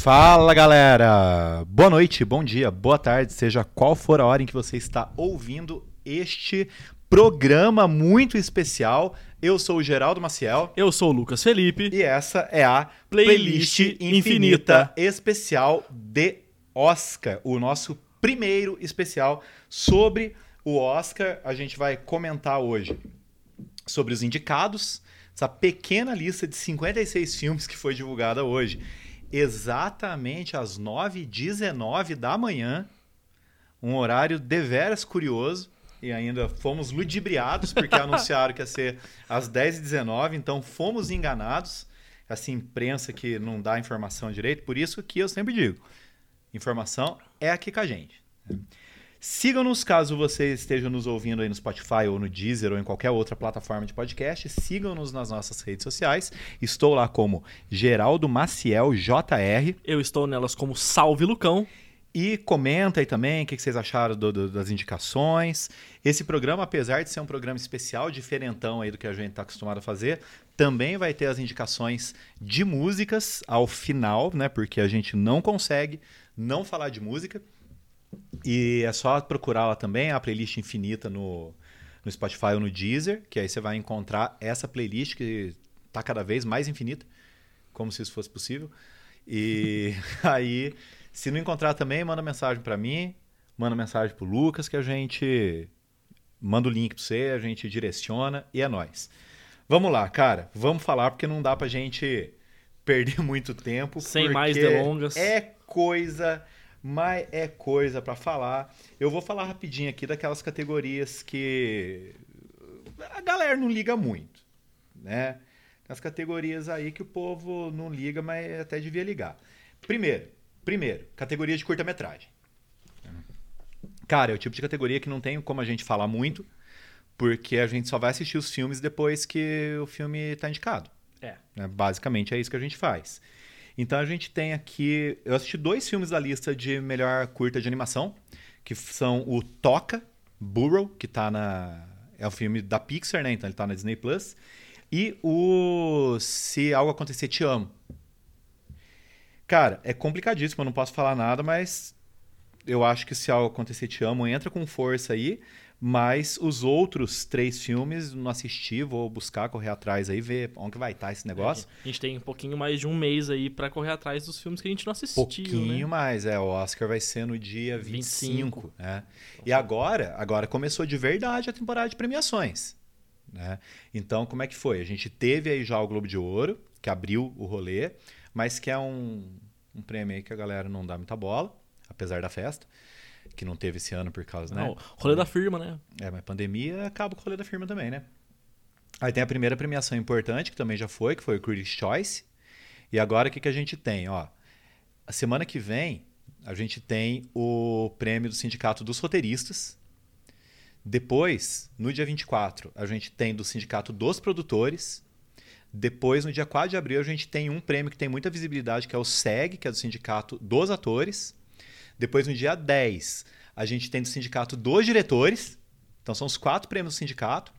Fala galera! Boa noite, bom dia, boa tarde, seja qual for a hora em que você está ouvindo este programa muito especial. Eu sou o Geraldo Maciel. Eu sou o Lucas Felipe. E essa é a Playlist, Playlist Infinita, Infinita especial de Oscar, o nosso primeiro especial sobre o Oscar. A gente vai comentar hoje sobre os indicados, essa pequena lista de 56 filmes que foi divulgada hoje exatamente às 9h19 da manhã, um horário deveras curioso, e ainda fomos ludibriados, porque anunciaram que ia ser às 10h19, então fomos enganados. Essa imprensa que não dá informação direito, por isso que eu sempre digo: informação é aqui com a gente. Sigam-nos caso você esteja nos ouvindo aí no Spotify ou no Deezer ou em qualquer outra plataforma de podcast. Sigam-nos nas nossas redes sociais. Estou lá como Geraldo Maciel JR. Eu estou nelas como Salve Lucão. E comenta aí também o que vocês acharam do, do, das indicações. Esse programa, apesar de ser um programa especial, diferentão aí do que a gente está acostumado a fazer, também vai ter as indicações de músicas ao final, né? Porque a gente não consegue não falar de música. E é só procurar lá também a playlist infinita no, no Spotify ou no Deezer, que aí você vai encontrar essa playlist que está cada vez mais infinita, como se isso fosse possível. E aí, se não encontrar também, manda mensagem para mim, manda mensagem pro Lucas que a gente manda o link para você, a gente direciona e é nós. Vamos lá, cara, vamos falar porque não dá pra gente perder muito tempo. Sem mais delongas. É coisa mas é coisa para falar. Eu vou falar rapidinho aqui daquelas categorias que a galera não liga muito, né? As categorias aí que o povo não liga, mas até devia ligar. Primeiro, primeiro, categoria de curta-metragem. Cara, é o tipo de categoria que não tem como a gente falar muito, porque a gente só vai assistir os filmes depois que o filme está indicado. É. Né? Basicamente é isso que a gente faz. Então a gente tem aqui. Eu assisti dois filmes da lista de melhor curta de animação, que são o Toca, Burrow, que tá na. É o filme da Pixar, né? Então ele tá na Disney Plus. E o Se Algo Acontecer, Te Amo. Cara, é complicadíssimo, eu não posso falar nada, mas eu acho que Se Algo Acontecer, Te Amo entra com força aí. Mas os outros três filmes não assisti, vou buscar, correr atrás aí, ver onde vai estar tá esse negócio. É, a gente tem um pouquinho mais de um mês aí para correr atrás dos filmes que a gente não assistiu. Pouquinho né? mais, é. O Oscar vai ser no dia 25. 25. Né? E agora, agora começou de verdade a temporada de premiações. Né? Então, como é que foi? A gente teve aí já o Globo de Ouro, que abriu o rolê, mas que é um, um prêmio aí que a galera não dá muita bola, apesar da festa que não teve esse ano por causa, né? Não, rolê da firma, né? É, mas pandemia acaba com o rolê da firma também, né? Aí tem a primeira premiação importante, que também já foi, que foi o Critics' Choice. E agora o que, que a gente tem? Ó, a semana que vem, a gente tem o prêmio do Sindicato dos Roteiristas. Depois, no dia 24, a gente tem do Sindicato dos Produtores. Depois, no dia 4 de abril, a gente tem um prêmio que tem muita visibilidade, que é o SEG, que é do Sindicato dos Atores. Depois, no dia 10, a gente tem do Sindicato dos Diretores. Então, são os quatro prêmios do sindicato.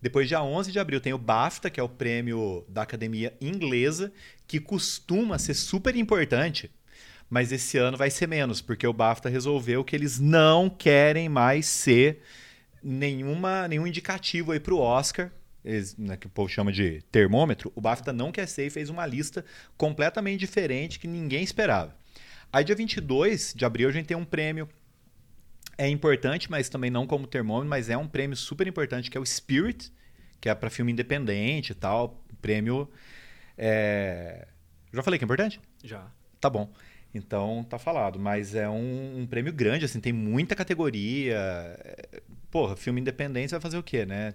Depois, dia 11 de abril, tem o BAFTA, que é o prêmio da Academia Inglesa, que costuma ser super importante, mas esse ano vai ser menos, porque o BAFTA resolveu que eles não querem mais ser nenhuma, nenhum indicativo aí para o Oscar, eles, né, que o povo chama de termômetro. O BAFTA não quer ser e fez uma lista completamente diferente que ninguém esperava. Aí, dia 22 de abril, a gente tem um prêmio. É importante, mas também não como termômetro, mas é um prêmio super importante, que é o Spirit, que é para filme independente e tal. Prêmio. É... Já falei que é importante? Já. Tá bom. Então tá falado. Mas é um, um, prêmio grande, assim, tem muita categoria. Porra, filme independente vai fazer o quê, né?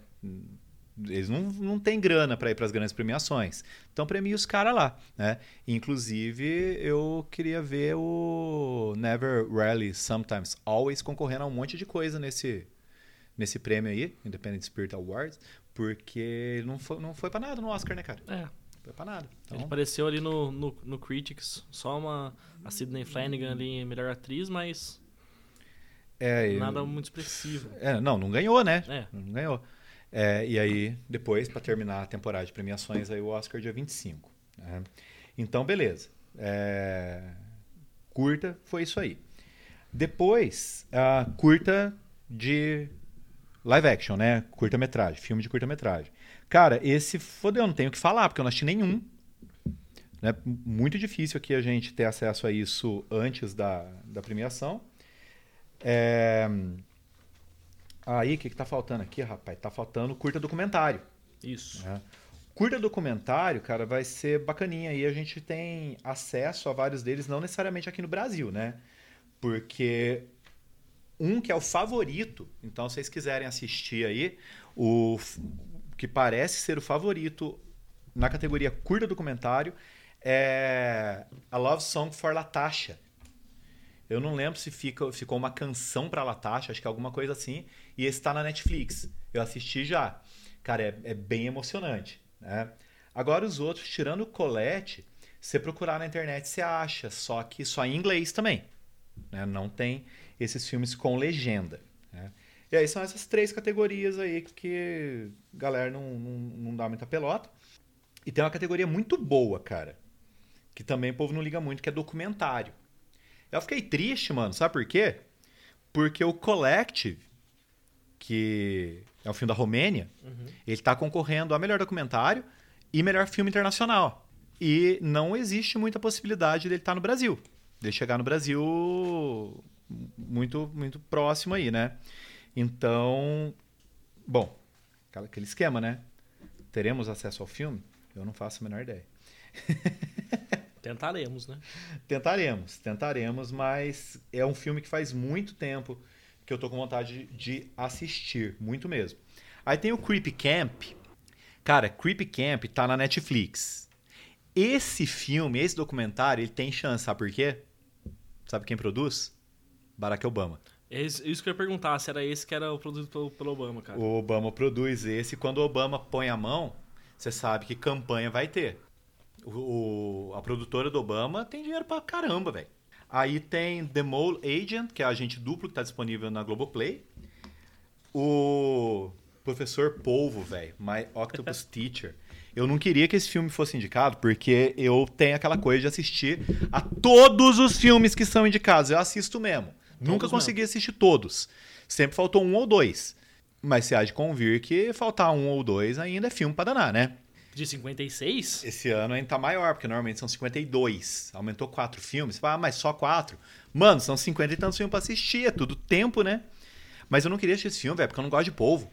Eles não, não têm grana para ir para as grandes premiações. Então premia os caras lá, né? Inclusive, eu queria ver o Never, Rarely, Sometimes, Always concorrendo a um monte de coisa nesse, nesse prêmio aí, Independent Spirit Awards, porque não foi, não foi para nada no Oscar, né, cara? É. Não foi para nada. Então... Ele apareceu ali no, no, no Critics, só uma a Sidney Flanagan ali, melhor atriz, mas é, nada eu... muito expressivo. É, não, não ganhou, né? É. Não ganhou. É, e aí, depois, para terminar a temporada de premiações, aí o Oscar dia 25. Né? Então, beleza. É, Curta foi isso aí. Depois, a curta de live action, né? Curta-metragem, filme de curta-metragem. Cara, esse fodeu, não tenho o que falar, porque eu não assisti nenhum. Né? Muito difícil aqui a gente ter acesso a isso antes da, da premiação. É... Aí, o que, que tá faltando aqui, rapaz? Tá faltando curta documentário. Isso. Né? Curta documentário, cara, vai ser bacaninha. E a gente tem acesso a vários deles, não necessariamente aqui no Brasil, né? Porque um que é o favorito, então se vocês quiserem assistir aí, o que parece ser o favorito na categoria curta documentário é A Love Song for Latasha. Eu não lembro se fica, ficou uma canção para Latasha, acho que é alguma coisa assim, e esse está na Netflix. Eu assisti já. Cara, é, é bem emocionante. Né? Agora os outros, tirando o Colette, você procurar na internet você acha, só que só em inglês também. Né? Não tem esses filmes com legenda. Né? E aí são essas três categorias aí que a galera não, não, não dá muita pelota. E tem uma categoria muito boa, cara, que também o povo não liga muito, que é documentário. Eu fiquei triste, mano, sabe por quê? Porque o Collective, que é um filme da Romênia, uhum. ele está concorrendo a melhor documentário e melhor filme internacional. E não existe muita possibilidade dele estar tá no Brasil. Dele chegar no Brasil muito, muito próximo aí, né? Então, bom, aquele esquema, né? Teremos acesso ao filme? Eu não faço a menor ideia. Tentaremos, né? Tentaremos, tentaremos, mas é um filme que faz muito tempo que eu tô com vontade de assistir, muito mesmo. Aí tem o Creepy Camp. Cara, Creepy Camp tá na Netflix. Esse filme, esse documentário, ele tem chance, sabe por quê? Sabe quem produz? Barack Obama. É isso que eu ia perguntar, se era esse que era o produto pelo, pelo Obama, cara. O Obama produz esse. Quando o Obama põe a mão, você sabe que campanha vai ter. O, a produtora do Obama tem dinheiro pra caramba, velho. Aí tem The Mole Agent, que é agente duplo que tá disponível na Globoplay. O Professor Polvo, velho. My Octopus Teacher. Eu não queria que esse filme fosse indicado, porque eu tenho aquela coisa de assistir a todos os filmes que são indicados. Eu assisto mesmo. Nunca consegui mesmo. assistir todos. Sempre faltou um ou dois. Mas se há de convir que faltar um ou dois ainda é filme pra danar, né? De 56? Esse ano ainda tá maior, porque normalmente são 52. Aumentou quatro filmes. Você fala, ah, mas só quatro? Mano, são 50 e tantos filmes pra assistir. É tudo tempo, né? Mas eu não queria assistir esse filme, velho, porque eu não gosto de polvo.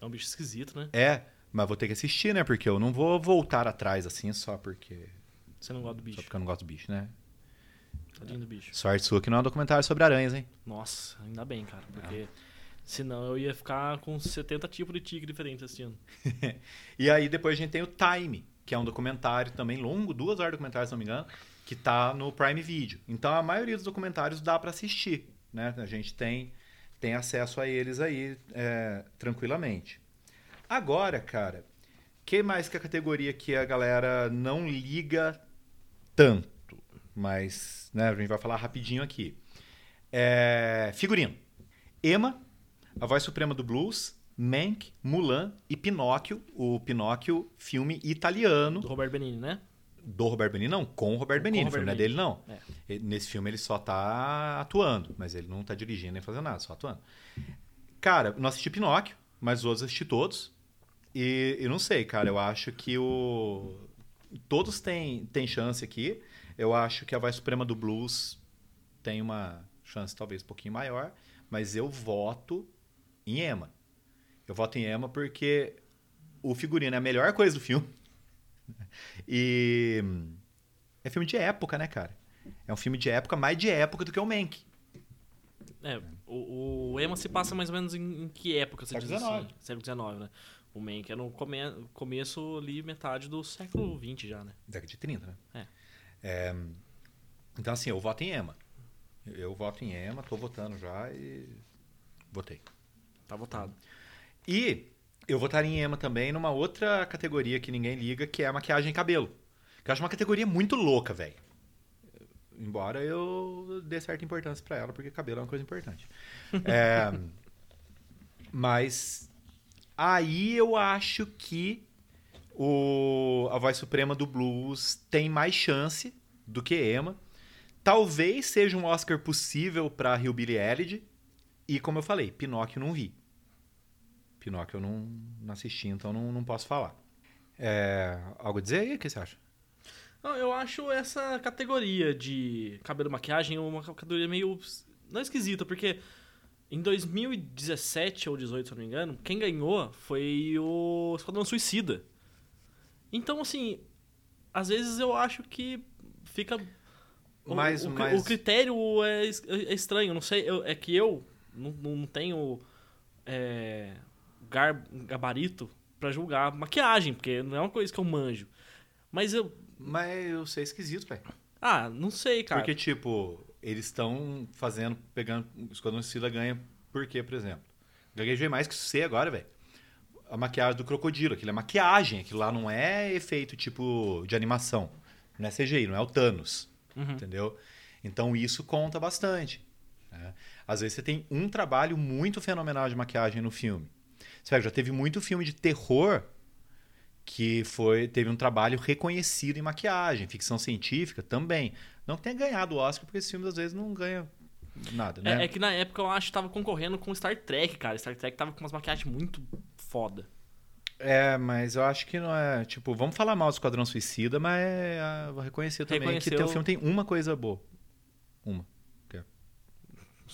É um bicho esquisito, né? É, mas vou ter que assistir, né? Porque eu não vou voltar atrás assim só porque. Você não gosta do bicho. Só porque eu não gosto do bicho, né? Tadinho do bicho. Sorte sua que não é um documentário sobre aranhas, hein? Nossa, ainda bem, cara. Porque senão eu ia ficar com 70 tipos de tigre diferentes assistindo. e aí depois a gente tem o Time, que é um documentário também longo, duas horas de documentário, se não me engano, que tá no Prime Video. Então a maioria dos documentários dá para assistir, né? A gente tem, tem acesso a eles aí é, tranquilamente. Agora, cara, que mais que a categoria que a galera não liga tanto? mas né, a gente vai falar rapidinho aqui. É, figurino. Ema, a voz suprema do blues, Mank, Mulan e Pinóquio, o Pinóquio filme italiano. Do Robert Benini, né? Do Robert Benini, não, com o Robert Benini, o filme não é dele não. É. Nesse filme ele só tá atuando, mas ele não tá dirigindo nem fazendo nada, só atuando. Cara, não assisti Pinóquio, mas os outros assisti todos. E eu não sei, cara, eu acho que o todos têm, têm chance aqui. Eu acho que a voz suprema do blues tem uma chance talvez um pouquinho maior, mas eu voto em Emma. Eu voto em Emma porque o figurino é a melhor coisa do filme. E é filme de época, né, cara? É um filme de época, mais de época do que o Mank. É, o, o Emma se passa mais ou menos em, em que época? Você século XIX. Assim? Século XIX, né? O Mank é no come, começo ali, metade do século XX já, né? Década de 30, né? É. É, então, assim, eu voto em EMA. Eu voto em EMA, estou votando já e votei. Tá votado. E eu votaria em EMA também numa outra categoria que ninguém liga, que é a maquiagem e cabelo. Que eu acho uma categoria muito louca, velho. Embora eu dê certa importância para ela, porque cabelo é uma coisa importante. é, mas aí eu acho que o, a voz suprema do blues tem mais chance do que Emma. talvez seja um Oscar possível para Hillbilly Elegy. E como eu falei, Pinóquio não vi. Pinóquio eu não, não assisti, então não, não posso falar. É, algo a dizer aí? O que você acha? Não, eu acho essa categoria de cabelo e maquiagem uma categoria meio. Não esquisita, porque em 2017 ou 2018, se eu não me engano, quem ganhou foi o Esquadrão Suicida. Então, assim, às vezes eu acho que fica. Mas, o, mas... o critério é, é estranho, não sei. Eu, é que eu não, não tenho é, gar, gabarito para julgar maquiagem, porque não é uma coisa que eu manjo. Mas eu. Mas eu sei esquisito, velho. Ah, não sei, cara. Porque, tipo, eles estão fazendo, pegando. O Esquadrão Suicida ganha por quê, por exemplo? Gaguejei mais que C agora, velho. A maquiagem do crocodilo, aquilo é maquiagem, aquilo lá não é efeito tipo de animação. Não é CGI, não é o Thanos. Uhum. Entendeu? Então isso conta bastante. Né? Às vezes você tem um trabalho muito fenomenal de maquiagem no filme. Você pega, já teve muito filme de terror que foi teve um trabalho reconhecido em maquiagem, ficção científica também. Não que tenha ganhado o Oscar, porque esses filmes às vezes não ganham nada, né? É, é, que na época eu acho que tava concorrendo com Star Trek, cara. Star Trek tava com umas maquiagens muito foda. É, mas eu acho que não é. Tipo, vamos falar mal do Esquadrão Suicida, mas é, vou reconhecer também Reconheceu... que o filme tem uma coisa boa. Uma. É.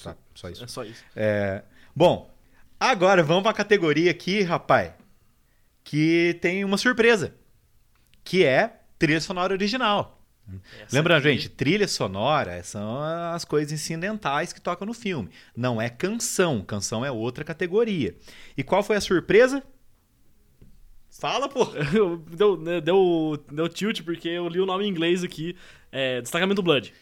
Tá, só isso. É só isso. É... Bom, agora vamos pra categoria aqui, rapaz que tem uma surpresa, que é trilha sonora original. Essa Lembrando, aqui... gente, trilha sonora são as coisas incidentais que tocam no filme. Não é canção. Canção é outra categoria. E qual foi a surpresa? Fala, pô! deu, deu, deu tilt porque eu li o nome em inglês aqui. É, Destacamento Blood.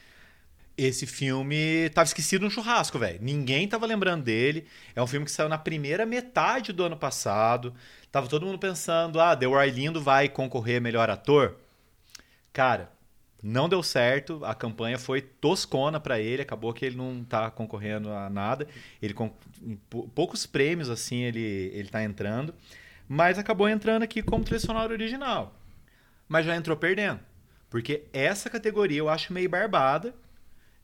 Esse filme tava esquecido no churrasco, velho. Ninguém tava lembrando dele. É um filme que saiu na primeira metade do ano passado. Tava todo mundo pensando, ah, The Lindo vai concorrer a melhor ator. Cara, não deu certo. A campanha foi toscona para ele. Acabou que ele não tá concorrendo a nada. Ele com poucos prêmios assim ele ele tá entrando, mas acabou entrando aqui como trilha original. Mas já entrou perdendo, porque essa categoria eu acho meio barbada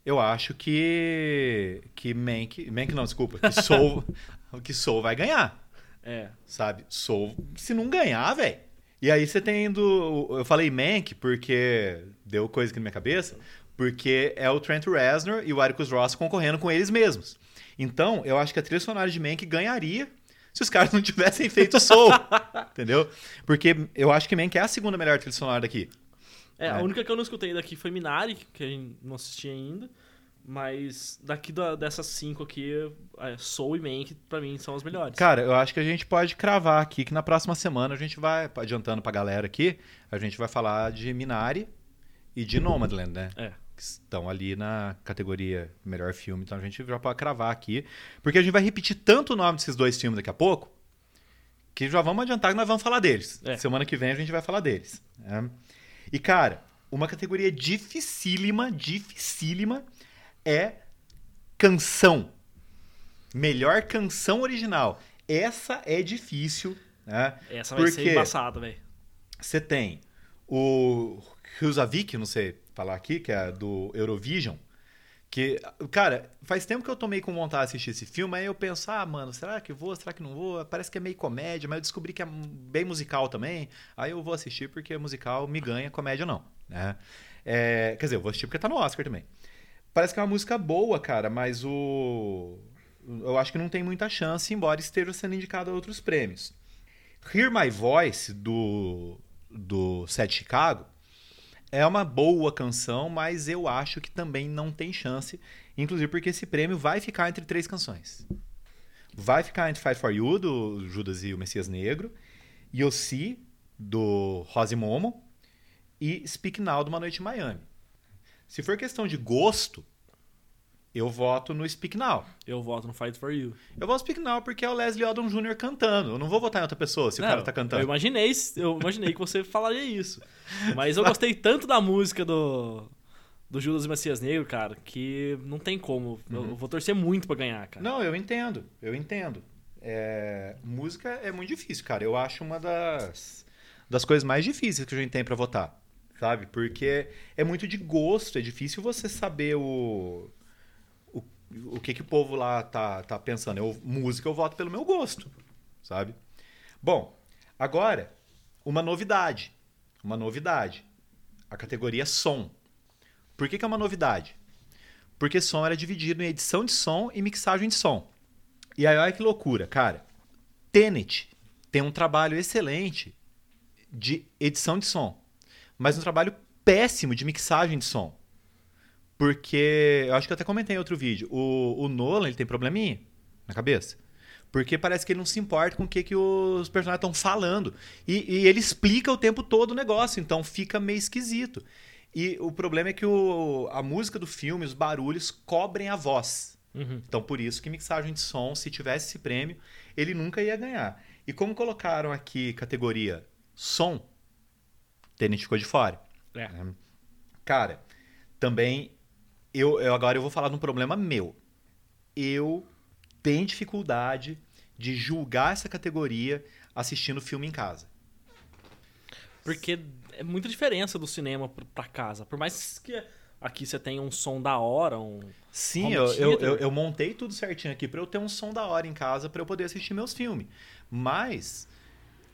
eu acho que que Mank, Mank não, desculpa, que Soul, que Soul vai ganhar. É. Sabe? Soul, se não ganhar, velho. E aí você tem do eu falei Mank porque deu coisa aqui na minha cabeça, porque é o Trent Reznor e o Atticus Ross concorrendo com eles mesmos. Então, eu acho que a trilha sonora de Mank ganharia se os caras não tivessem feito Soul. entendeu? Porque eu acho que Mank é a segunda melhor trilha sonora daqui. É, a é. única que eu não escutei daqui foi Minari, que a gente não assisti ainda. Mas daqui da, dessas cinco aqui, é, Soul e Mank, pra mim, são as melhores. Cara, eu acho que a gente pode cravar aqui que na próxima semana a gente vai, adiantando pra galera aqui, a gente vai falar de Minari e de Nomadland, né? É. Que estão ali na categoria melhor filme, então a gente já pode cravar aqui. Porque a gente vai repetir tanto o nome desses dois filmes daqui a pouco, que já vamos adiantar que nós vamos falar deles. É. Semana que vem a gente vai falar deles. Né? E, cara, uma categoria dificílima, dificílima é canção. Melhor canção original. Essa é difícil, né? Essa vai ser embaçada, velho. Você tem o Husavik, não sei falar aqui, que é do Eurovision, que, cara, faz tempo que eu tomei com vontade de assistir esse filme, aí eu penso, ah, mano, será que vou, será que não vou? Parece que é meio comédia, mas eu descobri que é bem musical também. Aí eu vou assistir porque musical me ganha, comédia não, né? É, quer dizer, eu vou assistir porque tá no Oscar também. Parece que é uma música boa, cara, mas o. Eu acho que não tem muita chance, embora esteja sendo indicado a outros prêmios. Hear My Voice, do, do Set Chicago, é uma boa canção, mas eu acho que também não tem chance, inclusive porque esse prêmio vai ficar entre três canções. Vai ficar entre Fight For You, do Judas e o Messias Negro, Yossi, do Rose Momo, e Speak Now, do Uma Noite em Miami. Se for questão de gosto, eu voto no Speak Now. Eu voto no Fight For You. Eu voto no Speak Now porque é o Leslie Odom Jr. cantando. Eu não vou votar em outra pessoa se não, o cara tá cantando. Eu imaginei, eu imaginei que você falaria isso. Mas eu gostei tanto da música do, do Judas e Messias Negro, cara, que não tem como. Uhum. Eu vou torcer muito para ganhar, cara. Não, eu entendo. Eu entendo. É... Música é muito difícil, cara. Eu acho uma das, das coisas mais difíceis que a gente tem para votar. sabe? Porque é muito de gosto, é difícil você saber o o, que que o povo lá tá, tá pensando. Eu, música eu voto pelo meu gosto, sabe? Bom, agora uma novidade, uma novidade. A categoria som. Por que, que é uma novidade? Porque som era dividido em edição de som e mixagem de som. E aí, olha que loucura, cara. Tenet tem um trabalho excelente de edição de som, mas um trabalho péssimo de mixagem de som. Porque, eu acho que eu até comentei em outro vídeo, o, o Nolan ele tem probleminha na cabeça. Porque parece que ele não se importa com o que, que os personagens estão falando. E, e, ele explica o tempo todo o negócio, então fica meio esquisito. E o problema é que o, a música do filme, os barulhos, cobrem a voz. Uhum. Então, por isso que mixagem de som, se tivesse esse prêmio, ele nunca ia ganhar. E como colocaram aqui categoria som, Tenet ficou de fora. É. Cara, também, eu, eu agora eu vou falar de um problema meu. Eu tenho dificuldade de julgar essa categoria assistindo filme em casa. Porque é muita diferença do cinema pr- pra casa. Por mais que aqui você tenha um som da hora, um. Sim, eu, eu, eu, eu montei tudo certinho aqui para eu ter um som da hora em casa para eu poder assistir meus filmes. Mas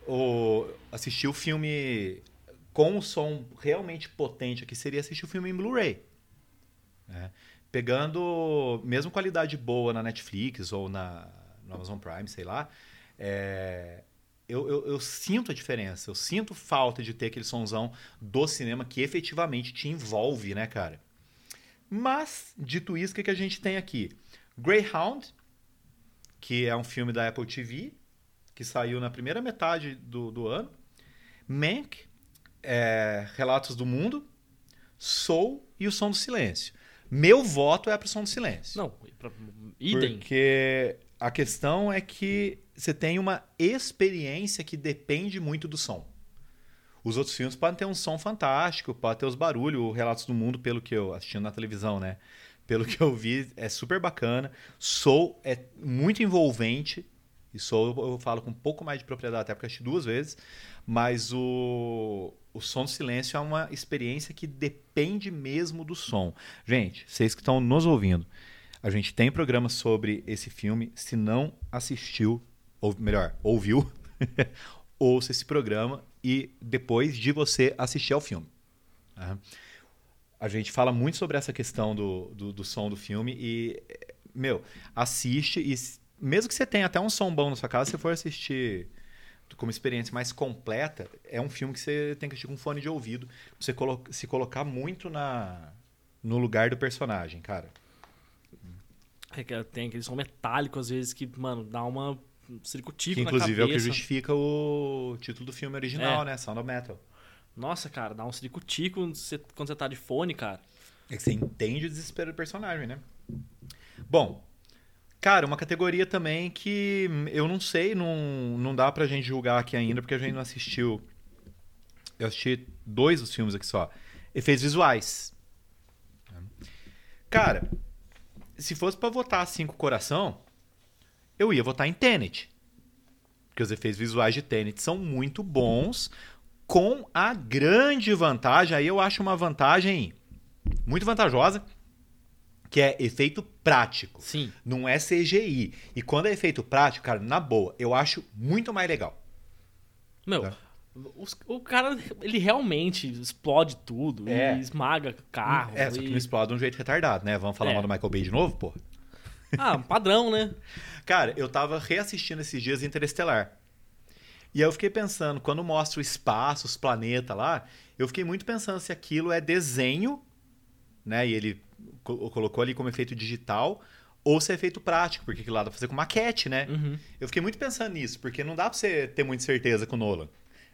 o, assistir o filme com o som realmente potente aqui seria assistir o filme em Blu-ray. Né? Pegando mesmo qualidade boa na Netflix ou na no Amazon Prime, sei lá, é, eu, eu, eu sinto a diferença. Eu sinto falta de ter aquele sonzão do cinema que efetivamente te envolve, né, cara? Mas, dito isso, o que, que a gente tem aqui? Greyhound, que é um filme da Apple TV, que saiu na primeira metade do, do ano. Mank, é, Relatos do Mundo, Soul e O Som do Silêncio. Meu voto é pro Som do Silêncio. Não, idem. Porque a questão é que você tem uma experiência que depende muito do som. Os outros filmes podem ter um som fantástico, pode ter os barulhos, o Relatos do Mundo, pelo que eu assistindo na televisão, né? Pelo que eu vi, é super bacana. Soul é muito envolvente. Soul eu falo com um pouco mais de propriedade, até porque eu assisti duas vezes. Mas o, o Som do Silêncio é uma experiência que depende mesmo do som. Gente, vocês que estão nos ouvindo, a gente tem programa sobre esse filme. Se não assistiu, ou melhor, ouviu, ouça esse programa e depois de você assistir ao filme. tá? A gente fala muito sobre essa questão do, do, do som do filme e, meu, assiste e mesmo que você tenha até um som bom na sua casa, se você for assistir como experiência mais completa, é um filme que você tem que assistir com fone de ouvido, pra você colo se colocar muito na, no lugar do personagem, cara. É que Tem aquele som metálico, às vezes, que, mano, dá uma um circo-tico Que inclusive é o que justifica o título do filme original, É. né? Sound of Metal. Nossa, cara, dá um circo-tico você- quando você tá de fone, cara. É que você entende o desespero do personagem, né? Bom, cara, uma categoria também que eu não sei, não, não dá pra gente julgar aqui ainda, porque a gente não assistiu. Eu assisti dois dos filmes aqui só. Efeitos visuais. Cara, se fosse pra votar cinco coração, eu ia votar em Tenet. Porque os efeitos visuais de Tenet são muito bons, com a grande vantagem, aí eu acho uma vantagem muito vantajosa, que é efeito prático. Sim. Não é CGI. E quando é efeito prático, cara, na boa, eu acho muito mais legal. Meu, Tá. os- o cara, ele realmente explode tudo É. esmaga carro. É, só que e- não explode de um jeito retardado, né? Vamos falar É. mal do Michael Bay de novo, pô? Ah, padrão, né? Cara, eu tava reassistindo esses dias Interestelar. E aí eu fiquei pensando, quando mostra o espaço, os planetas lá, eu fiquei muito pensando se aquilo é desenho, né? E ele colocou ali como efeito digital, ou se é efeito prático, porque aquilo lá dá pra fazer com maquete, né? Uhum. Eu fiquei muito pensando nisso, porque não dá pra você ter muita certeza com o Nolan.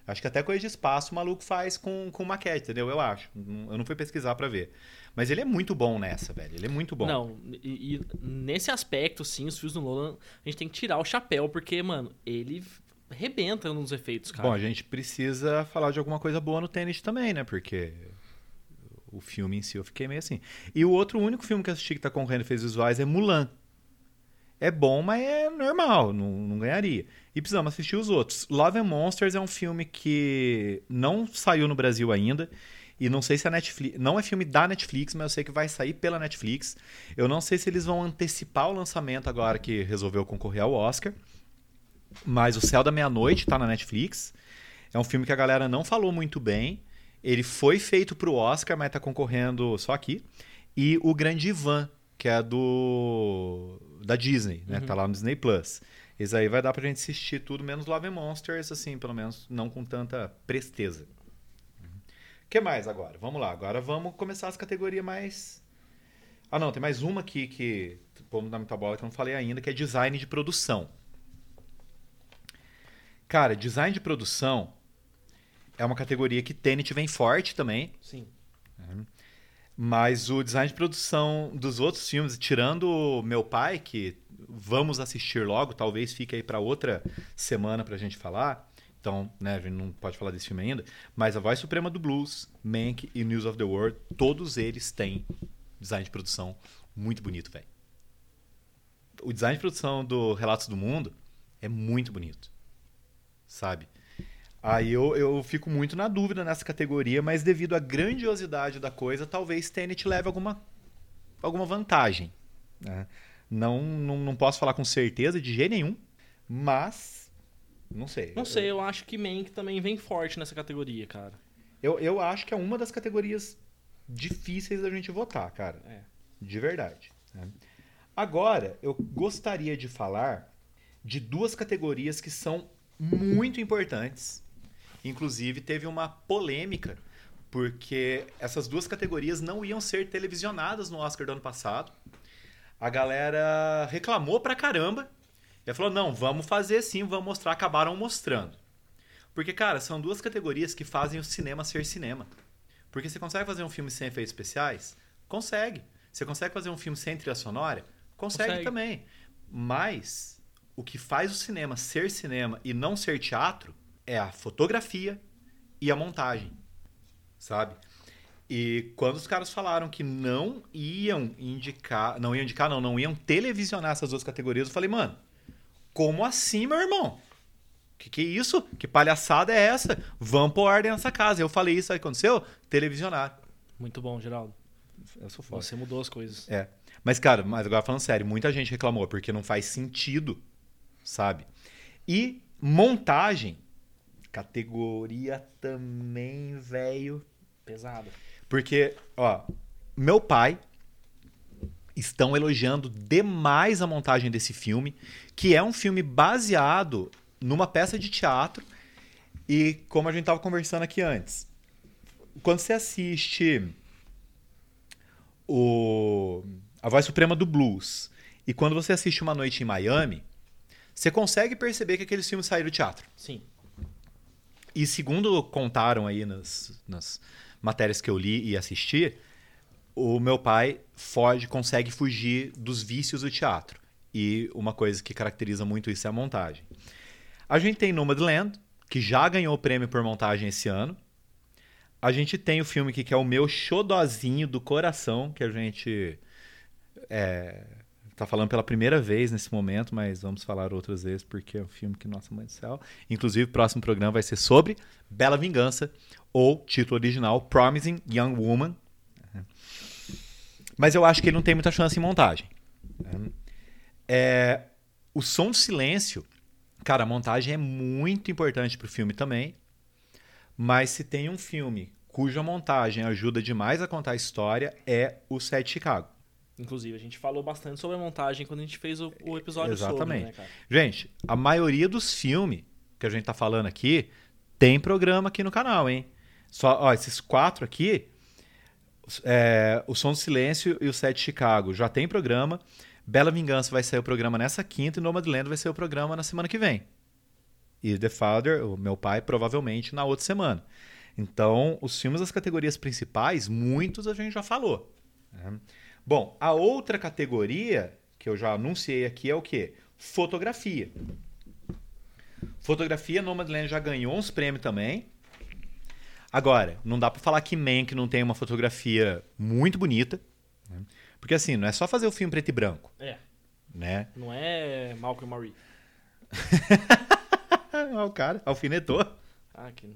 Acho que até coisa de espaço o maluco faz com, com maquete, entendeu? Eu acho. Eu não fui pesquisar pra ver. Mas ele é muito bom nessa, velho. Ele é muito bom. Não, e, e nesse aspecto, sim, os filmes do Nolan, a gente tem que tirar o chapéu, porque, mano, ele rebenta nos efeitos, cara. Bom, a gente precisa falar de alguma coisa boa no tênis também, né? Porque o filme em si eu fiquei meio assim. E o outro único filme que eu assisti que tá concorrendo em efeitos visuais é Mulan. É bom, mas é normal, não, não ganharia. E precisamos assistir os outros. Love and Monsters é um filme que não saiu no Brasil ainda. E não sei se a Netflix. Não é filme da Netflix, mas eu sei que vai sair pela Netflix. Eu não sei se eles vão antecipar o lançamento agora que resolveu concorrer ao Oscar. Mas O Céu da Meia-Noite tá na Netflix. É um filme que a galera não falou muito bem. Ele foi feito pro Oscar, mas tá concorrendo só aqui. E O Grande Ivan, que é do. da Disney, né? Uhum. Tá lá no Disney Plus. Esse aí vai dar pra gente assistir tudo, menos Love and Monsters, assim, pelo menos não com tanta presteza. O que mais agora? Vamos lá, agora vamos começar as categorias mais. Ah, não, tem mais uma aqui que. Vamos dar muita bola que eu não falei ainda, que é design de produção. Cara, design de produção é uma categoria que Tenet vem forte também. Sim. Mas o design de produção dos outros filmes, tirando o Meu Pai, que vamos assistir logo, talvez fique aí para outra semana pra gente falar. Então, né, a gente não pode falar desse filme ainda. Mas A Voz Suprema do Blues, Mank e News of the World, todos eles têm design de produção muito bonito, velho. O design de produção do Relatos do Mundo é muito bonito, sabe? Aí eu, eu fico muito na dúvida nessa categoria, mas devido à grandiosidade da coisa, talvez Tenet leve alguma, alguma vantagem. né? Não, não, não posso falar com certeza de jeito nenhum, mas não sei. Não sei, eu acho que Mank também vem forte nessa categoria, cara. Eu, eu acho que é uma das categorias difíceis da gente votar, cara. É. De verdade. né? Agora, eu gostaria de falar de duas categorias que são muito importantes. Inclusive, teve uma polêmica, porque essas duas categorias não iam ser televisionadas no Oscar do ano passado. A galera reclamou pra caramba. E falou: não, vamos fazer sim, vamos mostrar. Acabaram mostrando. Porque, cara, são duas categorias que fazem o cinema ser cinema. Porque você consegue fazer um filme sem efeitos especiais? Consegue. Você consegue fazer um filme sem trilha sonora? Consegue, Consegue. também. Mas o que faz o cinema ser cinema e não ser teatro é a fotografia e a montagem. Sabe? E quando os caras falaram que não iam indicar, não iam indicar, não, não iam televisionar essas duas categorias, eu falei, mano, como assim, meu irmão? Que que é isso? Que palhaçada é essa? Vamos pôr ordem nessa casa. Eu falei isso, aí aconteceu? Televisionar. Muito bom, Geraldo. Eu sou foda. Você mudou as coisas. É. Mas, cara, mas agora falando sério, muita gente reclamou, porque não faz sentido, sabe? E montagem, categoria também, velho. Pesado. Porque, ó, meu pai estão elogiando demais a montagem desse filme, que é um filme baseado numa peça de teatro. E como a gente tava conversando aqui antes, quando você assiste o A Voz Suprema do Blues e quando você assiste Uma Noite em Miami, você consegue perceber que aqueles filmes saíram do teatro. Sim. E segundo contaram aí nas, nas matérias que eu li e assisti, o meu pai foge, consegue fugir dos vícios do teatro. E uma coisa que caracteriza muito isso é a montagem. A gente tem Nomadland, que já ganhou o prêmio por montagem esse ano. A gente tem o filme aqui que é o meu xodozinho do coração, que a gente é, tá falando pela primeira vez nesse momento, mas vamos falar outras vezes porque é um filme que, nossa mãe do céu. Inclusive, o próximo programa vai ser sobre Bela Vingança, ou título original Promising Young Woman. Mas eu acho que ele não tem muita chance em montagem. É, o som do silêncio, cara, a montagem é muito importante pro filme também. Mas se tem um filme cuja montagem ajuda demais a contar a história, é o Set Chicago. Inclusive, a gente falou bastante sobre a montagem quando a gente fez o, o episódio sobre, Exatamente. né, cara? Gente, a maioria dos filmes que a gente tá falando aqui tem programa aqui no canal, hein? Só, ó, esses quatro aqui, é, o Som do Silêncio e o Set Chicago já tem programa. Bela Vingança vai sair o programa nessa quinta e Nomadland vai ser o programa na semana que vem. E The Father, o meu pai, provavelmente na outra semana. Então, os filmes das categorias principais, muitos a gente já falou. né? Bom, a outra categoria que eu já anunciei aqui é o quê? Fotografia. Fotografia, Nomadland já ganhou uns prêmios também. Agora, não dá pra falar que Mank não tem uma fotografia muito bonita. né? Porque assim, não é só fazer o filme preto e branco, É, né? não é Malcolm Murray. Ah, o cara alfinetou. Ah, que...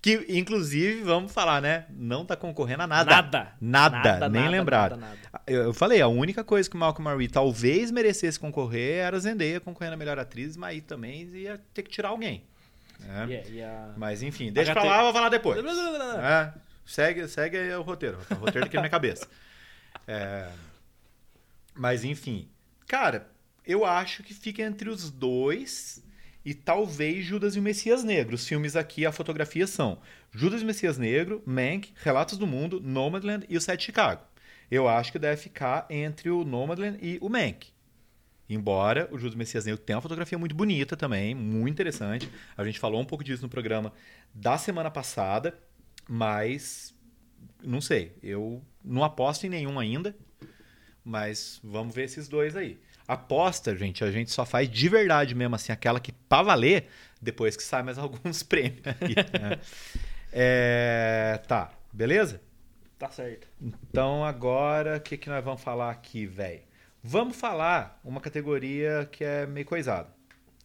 Que, inclusive, vamos falar, né? Não tá concorrendo a nada. Nada. Nada, nem nada, lembrado. Nada, nada. Eu, eu falei, a única coisa que o Malcolm Marie talvez merecesse concorrer era a Zendaya concorrendo a melhor atriz, mas aí também ia ter que tirar alguém. né? Mas enfim, deixa HT. pra lá, eu vou falar depois. É, segue, segue o roteiro. O roteiro aqui na minha cabeça. É, mas enfim. Cara, eu acho que fica entre os dois e talvez Judas e o Messias Negro. Os filmes aqui, a fotografia são Judas e o Messias Negro, Mank, Relatos do Mundo, Nomadland e o Sete Chicago. Eu acho que deve ficar entre o Nomadland e o Mank. Embora o Judas e o Messias Negro tenha uma fotografia muito bonita também, muito interessante. A gente falou um pouco disso no programa da semana passada, mas não sei. Eu não aposto em nenhum ainda, mas vamos ver esses dois aí. Aposta, gente, a gente só faz de verdade mesmo, assim, aquela que pra valer depois que sai mais alguns prêmios. aí, né? É, tá, beleza? Tá certo. Então agora, o que, que nós vamos falar aqui, velho? Vamos falar uma categoria que é meio coisada.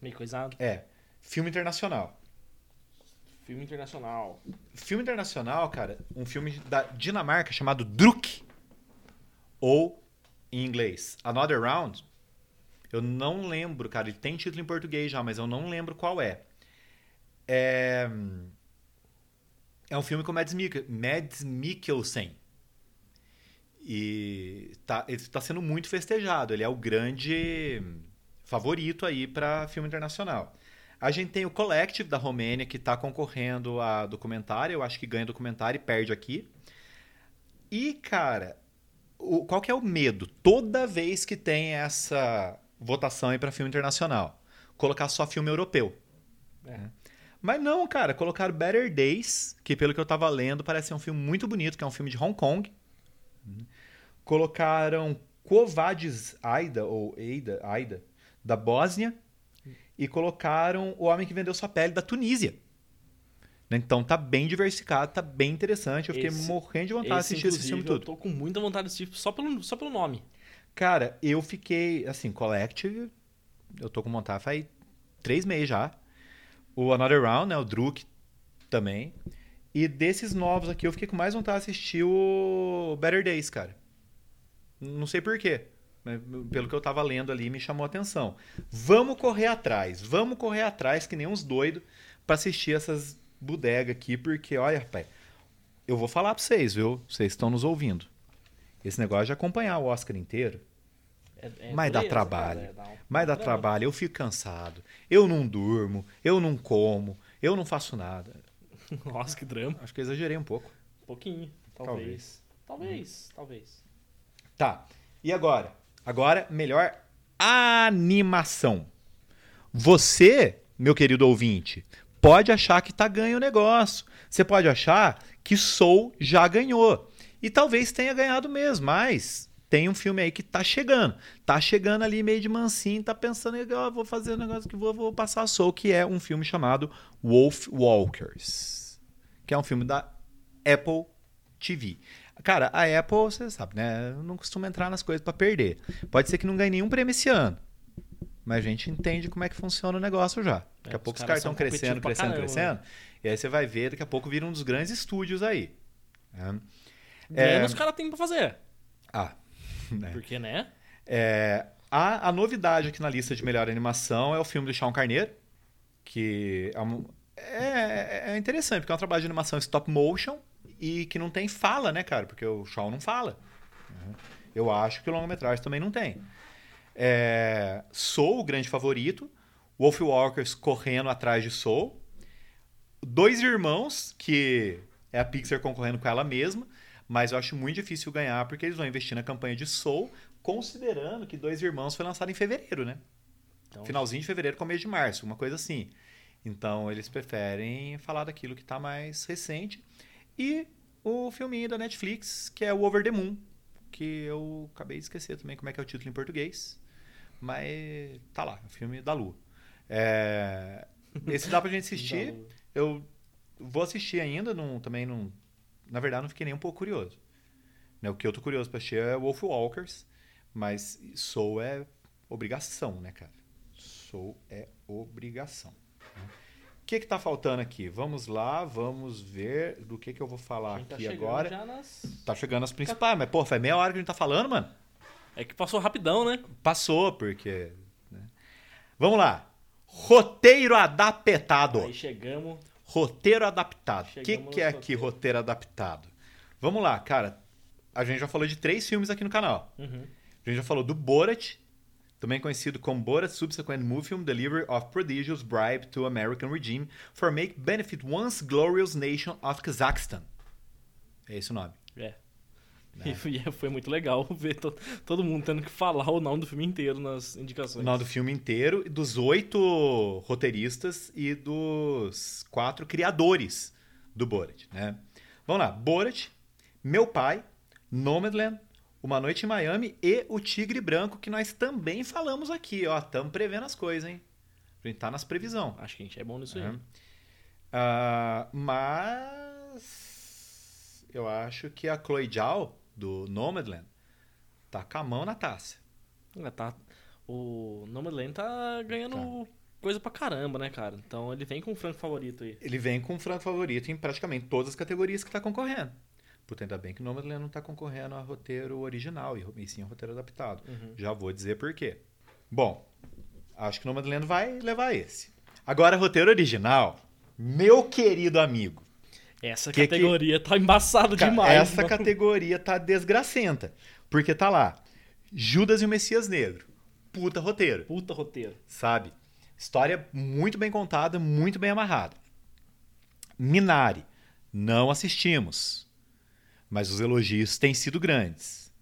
Meio coisado. É, filme internacional. Filme internacional. Filme internacional, cara, um filme da Dinamarca chamado Druk. Ou, em inglês, Another Round. Eu não lembro, cara. Ele tem título em português já, mas eu não lembro qual é. É, é um filme com Mads, Mads Mikkelsen. E tá, ele está sendo muito festejado. Ele é o grande favorito aí para filme internacional. A gente tem o Collective da Romênia, que está concorrendo a documentário. Eu acho que ganha documentário e perde aqui. E, cara, o- qual que é o medo? Toda vez que tem essa votação aí para filme internacional, colocar só filme europeu. É. Mas não, cara, colocaram Better Days, que pelo que eu tava lendo parece ser um filme muito bonito, que é um filme de Hong Kong. Colocaram Kovadis Aida, ou Eida, Aida, da Bósnia. E colocaram O Homem que Vendeu Sua Pele, da Tunísia. Então tá bem diversificado, tá bem interessante. Eu fiquei Esse- morrendo de vontade de assistir esse filme tudo. Eu tô com muita vontade de assistir só pelo, só pelo nome. Cara, eu fiquei, assim, Collective, eu tô com vontade faz três meses já. O Another Round, né, o Druk também. E desses novos aqui, eu fiquei com mais vontade de assistir o Better Days, cara. Não sei porquê. Pelo que eu tava lendo ali, me chamou a atenção. Vamos correr atrás, vamos correr atrás, que nem uns doidos, pra assistir essas bodegas aqui, porque, olha, rapaz, eu vou falar pra vocês, viu? Vocês estão nos ouvindo. Esse negócio de acompanhar o Oscar inteiro, É, é Mas dá trabalho. cara, é, dá um- mas dá trabalho, eu fico cansado. Eu não durmo, eu não como, eu não faço nada. Nossa, que drama. Acho que eu exagerei um pouco. Um pouquinho. Talvez. Talvez. Talvez. Tá. E agora? Agora, melhor animação. Você, meu querido ouvinte, pode achar que tá ganho o negócio. Você pode achar que Soul já ganhou. E talvez tenha ganhado mesmo, mas tem um filme aí que tá chegando. Tá chegando ali meio de mansinho, tá pensando, ó, vou fazer um negócio que vou, vou passar Soul, que é um filme chamado Wolf Walkers. Que é um filme da Apple TV. Cara, a Apple, você sabe, né? Não costuma entrar nas coisas pra perder. Pode ser que não ganhe nenhum prêmio esse ano. Mas a gente entende como é que funciona o negócio já. Daqui É, a pouco os caras estão crescendo, crescendo, caramba, crescendo. E aí você vai ver, daqui a pouco vira um dos grandes estúdios aí. né? Menos os caras têm pra fazer. Ah, né? Porque, né? É, a, a novidade aqui na lista de melhor animação é o filme do Sean Carneiro, que é, um- é- é interessante, porque é um trabalho de animação stop motion e que não tem fala, né, cara? Porque o Sean não fala. né? Eu acho que o longa-metragem também não tem. É, Soul, o grande favorito. Wolf Walkers correndo atrás de Soul. Dois irmãos, que é a Pixar concorrendo com ela mesma, mas eu acho muito difícil ganhar porque eles vão investir na campanha de Soul, considerando que Dois Irmãos foi lançado em fevereiro, né? Então, Finalzinho de fevereiro, começo de março, uma coisa assim. Então eles preferem falar daquilo que está mais recente. E o filminho da Netflix, que é o Over the Moon, que eu acabei de esquecer também como é que é o título em português. Mas tá lá, o filme da Lua. É, Esse dá pra gente assistir. Eu vou assistir ainda, não, também não. Na verdade, não fiquei nem um pouco curioso. Né, O que eu tô curioso pra assistir é Wolf Walkers, mas Soul é obrigação, né, cara? Soul é obrigação. né? que que tá faltando aqui? Vamos lá, vamos ver do que que eu vou falar A gente tá aqui agora. já nas- Tá chegando as principais, mas pô, faz meia hora que a gente tá falando, mano. É que passou rapidão, né? Passou, porque. né? Vamos lá. Roteiro adaptado. Aí chegamos. Roteiro adaptado. O que, que é aqui roteiro. roteiro adaptado? Vamos lá, cara. A gente já falou de três filmes aqui no canal. Uhum. A gente já falou do Borat, também conhecido como Borat Subsequent Movie Film Delivery of Prodigious Bribe to American Regime for Make Benefit Once Glorious Nation of Kazakhstan. É esse o nome. Né? E foi- muito legal ver to- todo mundo tendo que falar o nome do filme inteiro nas O indicações. nome do filme inteiro, dos oito roteiristas e dos quatro criadores do Borat, né? Vamos lá. Borat, Meu Pai, Nomadland, Uma Noite em Miami e O Tigre Branco, que nós também falamos aqui, ó. Estamos prevendo as coisas, hein? A gente tá nas previsão. Acho que a gente é bom nisso aí. Ah, mas eu acho que a Chloe Zhao, do Nomadland, tá com a mão na taça. É, tá, o Nomadland tá ganhando coisa pra caramba, né, cara? Então ele vem com o franco favorito aí. Ele vem com o franco favorito em praticamente todas as categorias que tá concorrendo. Puta, ainda bem que o Nomadland não tá concorrendo a roteiro original, e e sim a roteiro adaptado. Uhum. Já vou dizer por quê. Bom, acho que o Nomadland vai levar esse. Agora, roteiro original, meu querido amigo. Essa Que que- categoria tá embaçada Ca- demais. Essa mano. categoria tá desgracenta. Porque tá lá, Judas e o Messias Negro. Puta roteiro, Puta roteiro. sabe? História muito bem contada, muito bem amarrada. Minari, não assistimos. Mas os elogios têm sido grandes.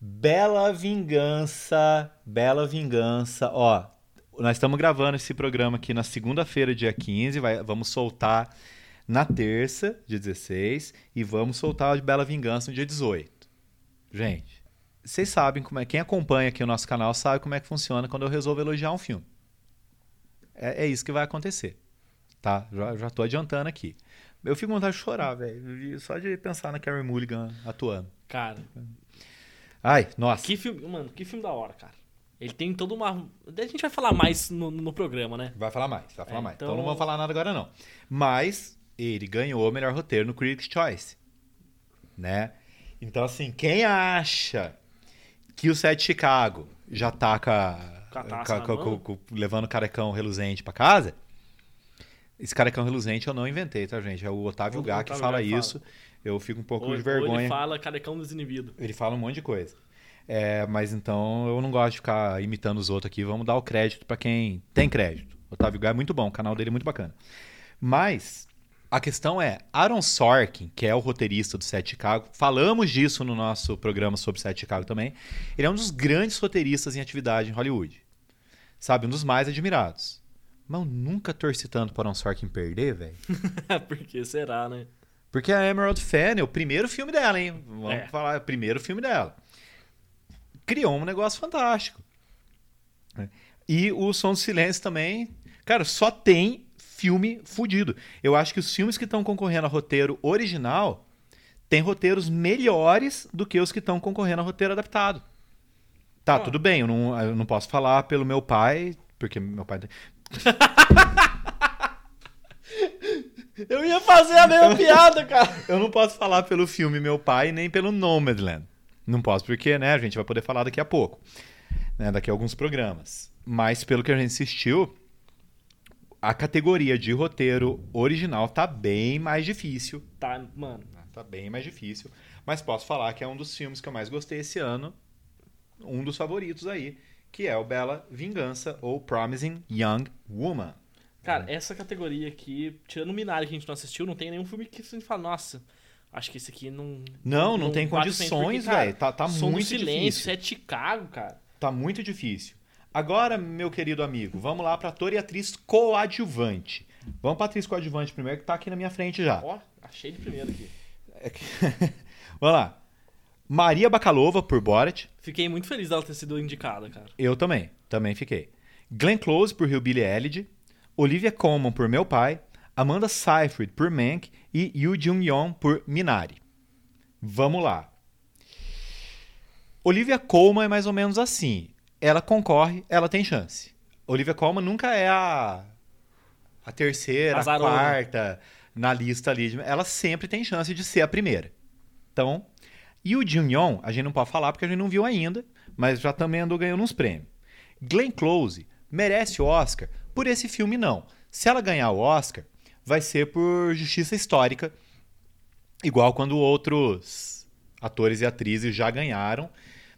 Bela Vingança, Bela Vingança. Ó, nós estamos gravando esse programa aqui na segunda-feira, dia 15. vai- vamos soltar na terça, dia 16. E vamos soltar o de Bela Vingança no dia 18. Gente, vocês sabem como é. Quem acompanha aqui o nosso canal sabe como é que funciona quando eu resolvo elogiar um filme. É, é isso que vai acontecer. Tá? Já, já tô adiantando aqui. Eu fico com vontade de chorar, velho. Só de pensar na Carrie Mulligan atuando. Cara, Ai, nossa. que filme, mano, que filme da hora, cara. Ele tem toda uma. A gente vai falar mais no, no programa, né? Vai falar mais, vai falar É, mais. Então... então- não vamos falar nada agora, não. Mas ele ganhou o melhor roteiro no Critics' Choice. Né? Então, assim, quem acha que o Set Chicago já tá levando o carecão reluzente pra casa, esse carecão reluzente eu não inventei, tá, gente? É o Otávio Gá que fala Gá fala. isso. Eu fico um pouco Ou- de vergonha. ele fala carecão desinibido. Ele fala um monte de coisa. É, mas então eu não gosto de ficar imitando os outros aqui. Vamos dar o crédito pra quem tem crédito. Otávio Gá é muito bom, o canal dele é muito bacana. Mas a questão é, Aaron Sorkin, que é o roteirista do Sete Chicago, falamos disso no nosso programa sobre Sete Chicago também. Ele é um dos grandes roteiristas em atividade em Hollywood. Sabe, um dos mais admirados. Mas eu nunca torci tanto para Aaron Sorkin perder, velho. Por que será, né? Porque a Emerald Fennel, o primeiro filme dela, hein? Vamos É. falar, o primeiro filme dela. Criou um negócio fantástico. E o Som do Silêncio também. Cara, só tem filme fudido. Eu acho que os filmes que estão concorrendo a roteiro original têm roteiros melhores do que os que estão concorrendo a roteiro adaptado. Tá, Ah. tudo bem, eu não, eu não posso falar pelo meu pai, porque meu pai. Eu ia fazer a mesma piada, cara. Eu não posso falar pelo filme Meu Pai nem pelo Nomadland. Não posso porque, né, a gente vai poder falar daqui a pouco. Né, daqui a alguns programas. Mas pelo que a gente assistiu, a categoria de roteiro original tá bem mais difícil. Tá, mano. Tá bem mais difícil. Mas posso falar que é um dos filmes que eu mais gostei esse ano. Um dos favoritos aí. Que é o Bela Vingança ou Promising Young Woman. Cara, essa categoria aqui, tirando o Minari que a gente não assistiu, não tem nenhum filme que você fala, nossa, acho que esse aqui não. Não, não, tem bate frente, condições, velho. Tá, tá muito Silêncio, difícil. é Chicago, cara. Tá muito difícil. Agora, meu querido amigo, vamos lá para ator e atriz coadjuvante. Vamos para atriz coadjuvante primeiro, que tá aqui na minha frente já. Ó, achei de primeiro aqui. É vamos lá. Maria Bakalova por Borat. Fiquei muito feliz dela ter sido indicada, cara. Eu também, também fiquei. Glenn Close por Hillbilly Elegy. Olivia Colman por Meu Pai. Amanda Seyfried por Mank. E Yoo Jung-yeon por Minari. Vamos lá. Olivia Colman é mais ou menos assim. Ela concorre, ela tem chance. Olivia Colman nunca é a a terceira, a quarta na lista ali, ela sempre tem chance de ser a primeira. Então, e o Jin a gente não pode falar porque a gente não viu ainda, mas já também andou ganhando uns prêmios. Glenn Close merece o Oscar por esse filme não. Se ela ganhar o Oscar, vai ser por justiça histórica, igual quando outros atores e atrizes já ganharam,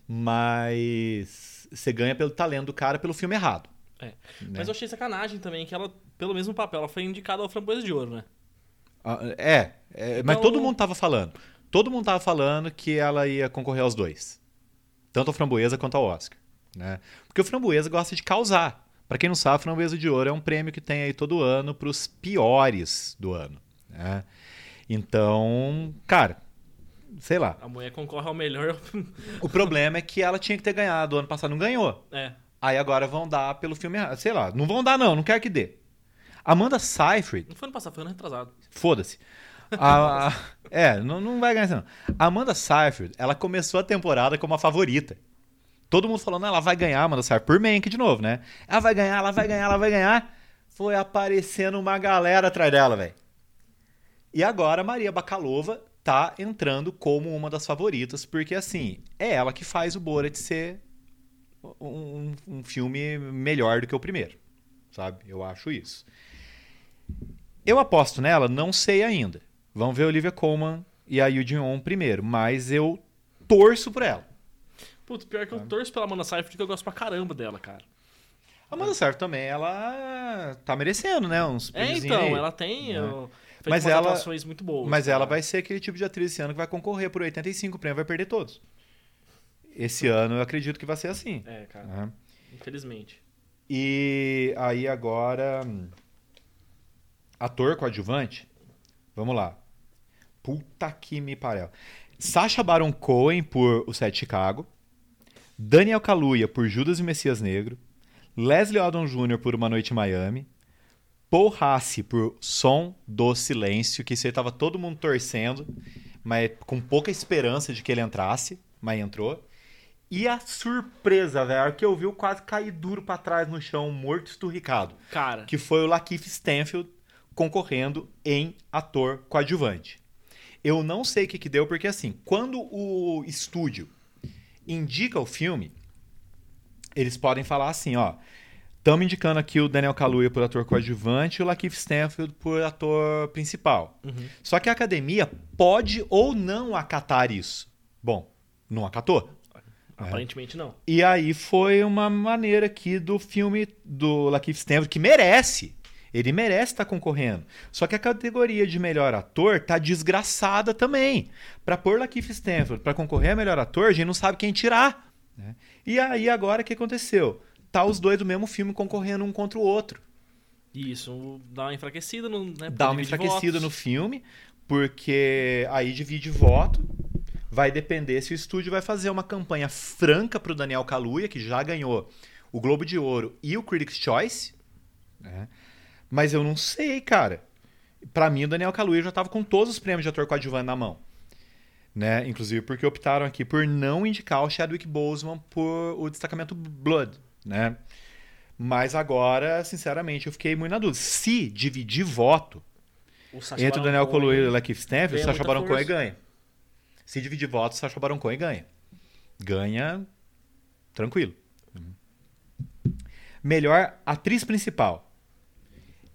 mas você ganha pelo talento do cara pelo filme errado. É. né? Mas eu achei sacanagem também que ela, pelo mesmo papel, ela foi indicada ao Framboesa de Ouro, né? Ah, É, é, mas Então- todo mundo tava falando. Todo mundo tava falando que ela ia concorrer aos dois. Tanto a Framboesa quanto ao Oscar. Né? Porque o Framboesa gosta de causar. Pra quem não sabe, a Framboesa de Ouro é um prêmio que tem aí todo ano pros piores do ano. Né? Então, cara, sei lá. A mulher concorre ao melhor. O problema é que ela tinha que ter ganhado. Ano passado não ganhou. é. Aí agora vão dar pelo filme errado. Sei lá, não vão dar não, não quero que dê. Amanda Seyfried Não foi ano passado, foi ano retrasado. Foda-se. A- a- é, não, não vai ganhar isso não. A Amanda Seyfried, ela começou a temporada como a favorita. Todo mundo falando, ela vai ganhar, Amanda Seyfried, por Mank de novo, né? Ela vai ganhar, ela vai ganhar, ela vai ganhar. Foi aparecendo uma galera atrás dela, velho. E agora a Maria Bakalova tá entrando como uma das favoritas, porque assim, é ela que faz o Borat ser um, um filme melhor do que o primeiro, sabe? Eu acho isso. Eu aposto nela, não sei ainda. Vamos ver a Olivia Colman e a Yu Jin-on primeiro, mas eu torço por ela. Putz, pior que eu torço pela Amanda Seyfried porque eu gosto pra caramba dela, cara. A Amanda Seyfried também, ela tá merecendo, né? Uns É, então, aí. ela tem né? eu, feito Mas ela- muito boas. Mas ela cara. vai ser aquele tipo de atriz esse ano que vai concorrer por 85 prêmios, vai perder todos. Esse ano eu acredito que vai ser assim. É, cara, né? infelizmente. E aí agora. Ator coadjuvante. Vamos lá. Puta que me pariu. Sacha Baron Cohen por O Sete de Chicago. Daniel Kaluuya por Judas e Messias Negro. Leslie Odom Jr. por Uma Noite em Miami. Paul Hassi por Som do Silêncio, que isso aí tava todo mundo torcendo, mas com pouca esperança de que ele entrasse, mas entrou. E a surpresa, velho, que eu vi, eu quase caí duro pra trás no chão, morto esturricado. Cara, Que foi o Lakeith Stanfield concorrendo em ator coadjuvante. Eu não sei o que, que deu, porque assim, quando o estúdio indica o filme, eles podem falar assim, ó. Estamos indicando aqui o Daniel Kaluuya por ator coadjuvante e o Lakeith Stanfield por ator principal. Uhum. Só que a academia pode ou não acatar isso. Bom, não acatou. aparentemente não. E aí foi uma maneira aqui do filme do Lakeith Stanfield, que merece. Ele merece estar concorrendo. Só que a categoria de melhor ator tá desgraçada também. Pra pôr Lakeith Stanfield pra concorrer a melhor ator, a gente não sabe quem tirar. né? E aí agora o que aconteceu? Tá os dois do mesmo filme concorrendo um contra o outro. Isso dá uma enfraquecida no. Né, Dá uma enfraquecida no votos. filme, porque aí divide voto. Vai depender se o estúdio vai fazer uma campanha franca pro Daniel Kaluuya, que já ganhou o Globo de Ouro e o Critics' Choice. né? Mas eu não sei, cara. Pra mim, o Daniel Kaluuya já tava com todos os prêmios de ator coadjuvante na mão. Né? Inclusive porque optaram aqui por não indicar o Chadwick Boseman por o destacamento Blood, né? Mas agora, sinceramente, eu fiquei muito na dúvida. Se dividir voto, O entre o Daniel Kaluuya e o Lakeith Stanfield, o Sacha Baron Cohen ganha. Se dividir votos, o Sacha Baron Cohen ganha. Ganha tranquilo. Melhor atriz principal.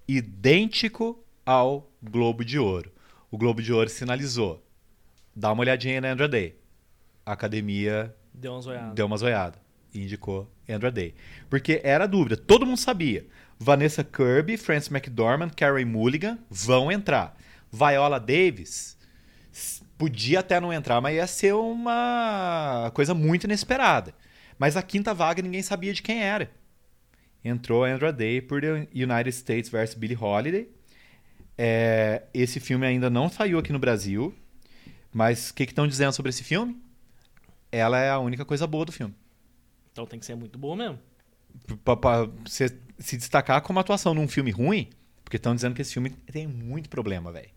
Idêntico ao Globo de Ouro. O Globo de Ouro sinalizou. Dá uma olhadinha na Andra Day. A academia Deu uma zoiada. deu uma zoiada indicou Andra Day. Porque era dúvida, todo mundo sabia. Vanessa Kirby, Frances McDormand, Carey Mulligan vão entrar. Viola Davis podia até não entrar, mas ia ser uma coisa muito inesperada. Mas a quinta vaga ninguém sabia de quem era. Entrou Andra Day por The United States vs. Billie Holiday. É, esse filme ainda não saiu aqui no Brasil. Mas o que estão dizendo sobre esse filme? Ela é a única coisa boa do filme. Então tem que ser muito boa mesmo. Pra, pra você se destacar como atuação num filme ruim, porque estão dizendo que esse filme tem muito problema, velho.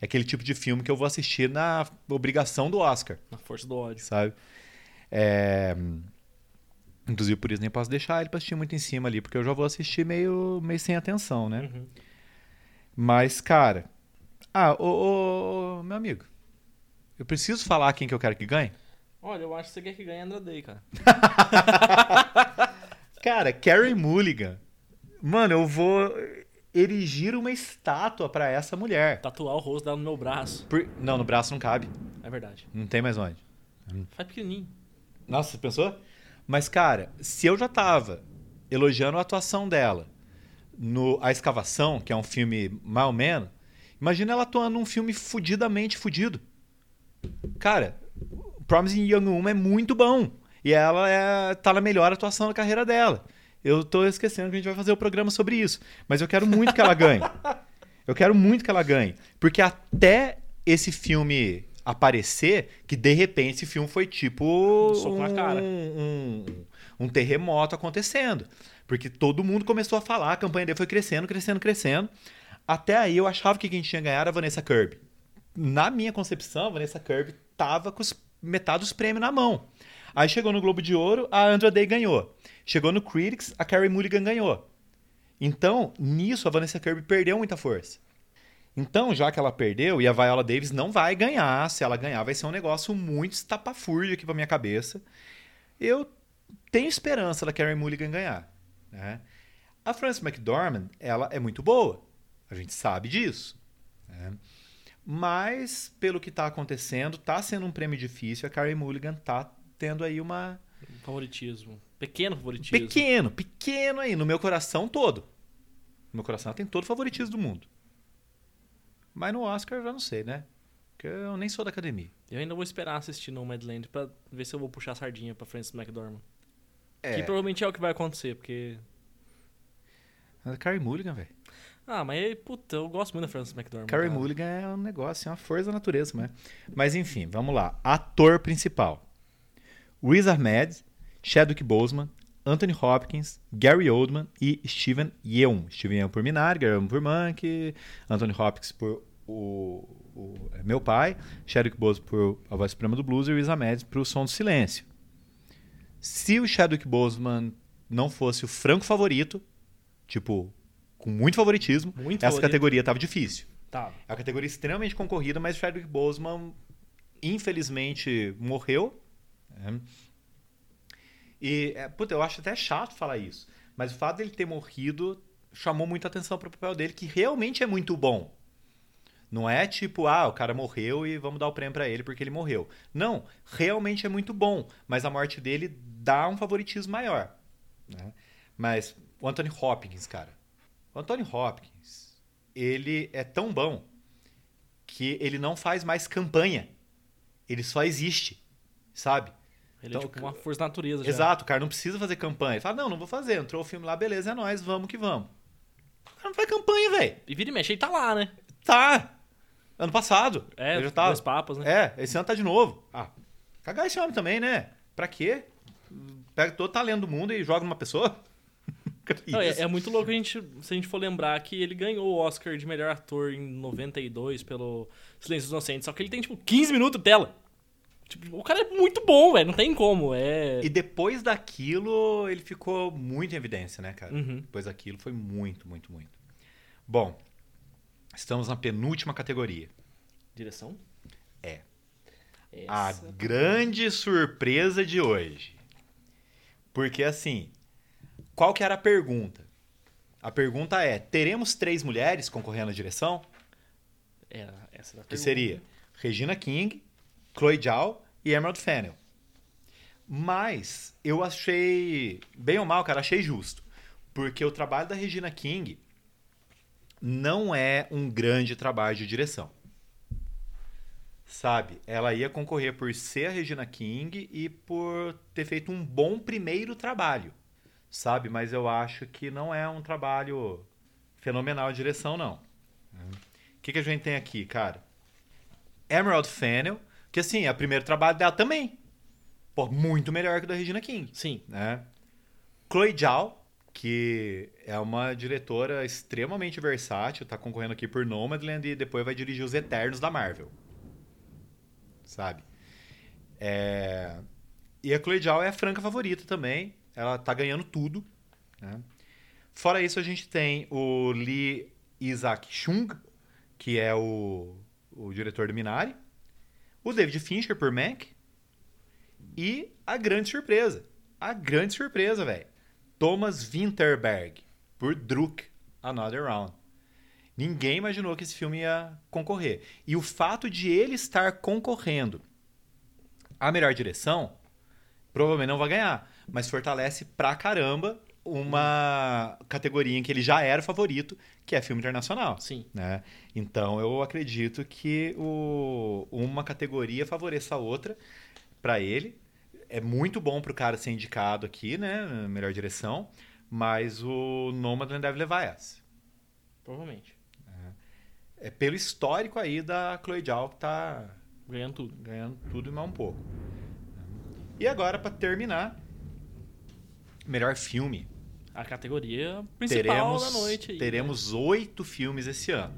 É aquele tipo de filme que eu vou assistir na obrigação do Oscar, Na força do ódio. sabe? É, Inclusive, por isso nem posso deixar ele pra assistir muito em cima ali, porque eu já vou assistir meio, meio sem atenção, né? Uhum. Mas, cara. Ah, ô, ô, ô, meu amigo. Eu preciso falar quem que eu quero que ganhe? Olha, eu acho que você quer que ganhe Andra Day, cara. Cara, Carrie Mulligan. Mano, eu vou erigir uma estátua pra essa mulher. Tatuar o rosto dela no meu braço. Por- Não, no braço não cabe. É verdade. Não tem mais onde. Faz pequenininho. Nossa, você pensou? Mas, cara, se eu já tava elogiando a atuação dela no A Escavação, que é um filme mal menos, imagina ela atuando num filme fudidamente fudido. Cara, Promising Young Woman é muito bom. E ela é, tá na melhor atuação da carreira dela. Eu tô esquecendo que a gente vai fazer o programa sobre isso. Mas eu quero muito que ela ganhe. Eu quero muito que ela ganhe. Porque até esse filme aparecer, que de repente esse filme foi tipo. Um soco na cara. Um, um terremoto acontecendo. Porque todo mundo começou a falar, a campanha dele foi crescendo, crescendo, crescendo. Até aí eu achava que quem tinha ganhado era a Vanessa Kirby. Na minha concepção, a Vanessa Kirby tava com os, metade dos prêmios na mão. Aí chegou no Globo de Ouro, a Andra Day ganhou. Chegou no Critics, a Carrie Mulligan ganhou. Então, nisso, a Vanessa Kirby perdeu muita força. Então, já que ela perdeu, e a Viola Davis não vai ganhar, se ela ganhar vai ser um negócio muito estapafúrdio aqui pra minha cabeça. Eu tenho esperança da Carrie Mulligan ganhar. né? A Frances McDormand, ela é muito boa. A gente sabe disso. né? Mas, pelo que tá acontecendo, tá sendo um prêmio difícil. A Carrie Mulligan tá tendo aí uma... Favoritismo. Pequeno favoritismo. Pequeno, pequeno aí, no meu coração todo. No meu coração ela tem todo o favoritismo do mundo. Mas no Oscar eu já não sei, né? Porque eu nem sou da academia. Eu ainda vou esperar assistir Nomadland pra ver se eu vou puxar a sardinha pra Francis McDormand. É, Que provavelmente é o que vai acontecer, porque... a Carrie Mulligan, velho. Ah, mas, puta, eu gosto muito da Francis McDormand. Carrie cara. Mulligan é um negócio, é uma força da natureza, né? Mas enfim, vamos lá. Ator principal. Riz Ahmed, Chadwick Boseman, Anthony Hopkins, Gary Oldman e Steven Yeun. Steven Yeun por Minari, Gary Oldman por Monk, Anthony Hopkins por o, o- é meu pai, Chadwick Boseman por A Voz Suprema do Blues e Riz Ahmed por O Som do Silêncio. Se o Chadwick Boseman não fosse o franco favorito, tipo, com muito favoritismo, Muito essa favorito. categoria tava difícil. Tá. É uma categoria extremamente concorrida, mas o Chadwick Boseman, infelizmente, morreu. né? E, é, puta, eu acho até chato falar isso. Mas o fato dele ter morrido chamou muita atenção pro papel dele, que realmente é muito bom. Não é tipo, ah, o cara morreu e vamos dar o prêmio pra ele porque ele morreu. Não, realmente é muito bom, mas a morte dele dá um favoritismo maior. né? Mas o Anthony Hopkins, cara. O Anthony Hopkins, ele é tão bom que ele não faz mais campanha. Ele só existe, sabe? Ele Então, é tipo uma força da natureza já. Exato, o cara não precisa fazer campanha. Ele fala, não, não vou fazer. Entrou o filme lá, beleza, é nóis, vamos que vamos. O cara não faz campanha, velho. E vira e mexe, ele tá lá, né? Tá. Ano passado. É, ele já tava. dois papas, né? É, esse ano tá de novo. Ah, cagar esse homem também, né? Pra quê? Pega todo o talento do mundo e joga numa pessoa? Não, é, é muito louco a gente, se a gente for lembrar que ele ganhou o Oscar de melhor ator em 92 pelo Silêncio dos Inocentes, só que ele tem, tipo, 15 minutos de tela. Tipo, o cara é muito bom, velho, não tem como. É. E depois daquilo, ele ficou muito em evidência, né, cara? Uhum. Depois daquilo, foi muito, muito, muito. Bom, estamos na penúltima categoria. Direção? É. Essa... A grande surpresa de hoje. Porque assim, qual que era a pergunta? A pergunta é: teremos três mulheres concorrendo à direção? Era, essa era a Que pergunta. seria Regina King, Chloe Zhao e Emerald Fennel. Mas eu achei, bem ou mal, cara, achei justo. Porque o trabalho da Regina King não é um grande trabalho de direção. Sabe? Ela ia concorrer por ser a Regina King e por ter feito um bom primeiro trabalho. Sabe? Mas eu acho que não é um trabalho fenomenal de direção, não. O que, que a gente tem aqui, cara? Emerald Fennel, que assim, é o primeiro trabalho dela também. Pô, muito melhor que o da Regina King Sim. né? Chloe Zhao, que é uma diretora extremamente versátil, tá concorrendo aqui por Nomadland e depois vai dirigir os Eternos da Marvel. Sabe? É, E a Chloe Zhao é a franca favorita também. Ela tá ganhando tudo. Né? Fora isso, a gente tem o Lee Isaac Chung, que é o, o diretor do Minari, o David Fincher por Mac e a grande surpresa, a grande surpresa, velho, Thomas Winterberg por Druk, Another Round. Ninguém imaginou que esse filme ia concorrer. E o fato de ele estar concorrendo a melhor direção, provavelmente não vai ganhar, mas fortalece pra caramba uma categoria em que ele já era favorito, que é filme internacional. Sim. Né? Então eu acredito que o, uma categoria favoreça a outra para ele. É muito bom pro cara ser indicado aqui, né? Melhor direção. Mas o Nomadland deve levar essa. Provavelmente. É pelo histórico aí da Chloe Zhao que tá Ganhando tudo. ganhando tudo e mais um pouco. E agora, para terminar, melhor filme. A categoria principal teremos da noite. Aí, né? teremos oito filmes esse ano.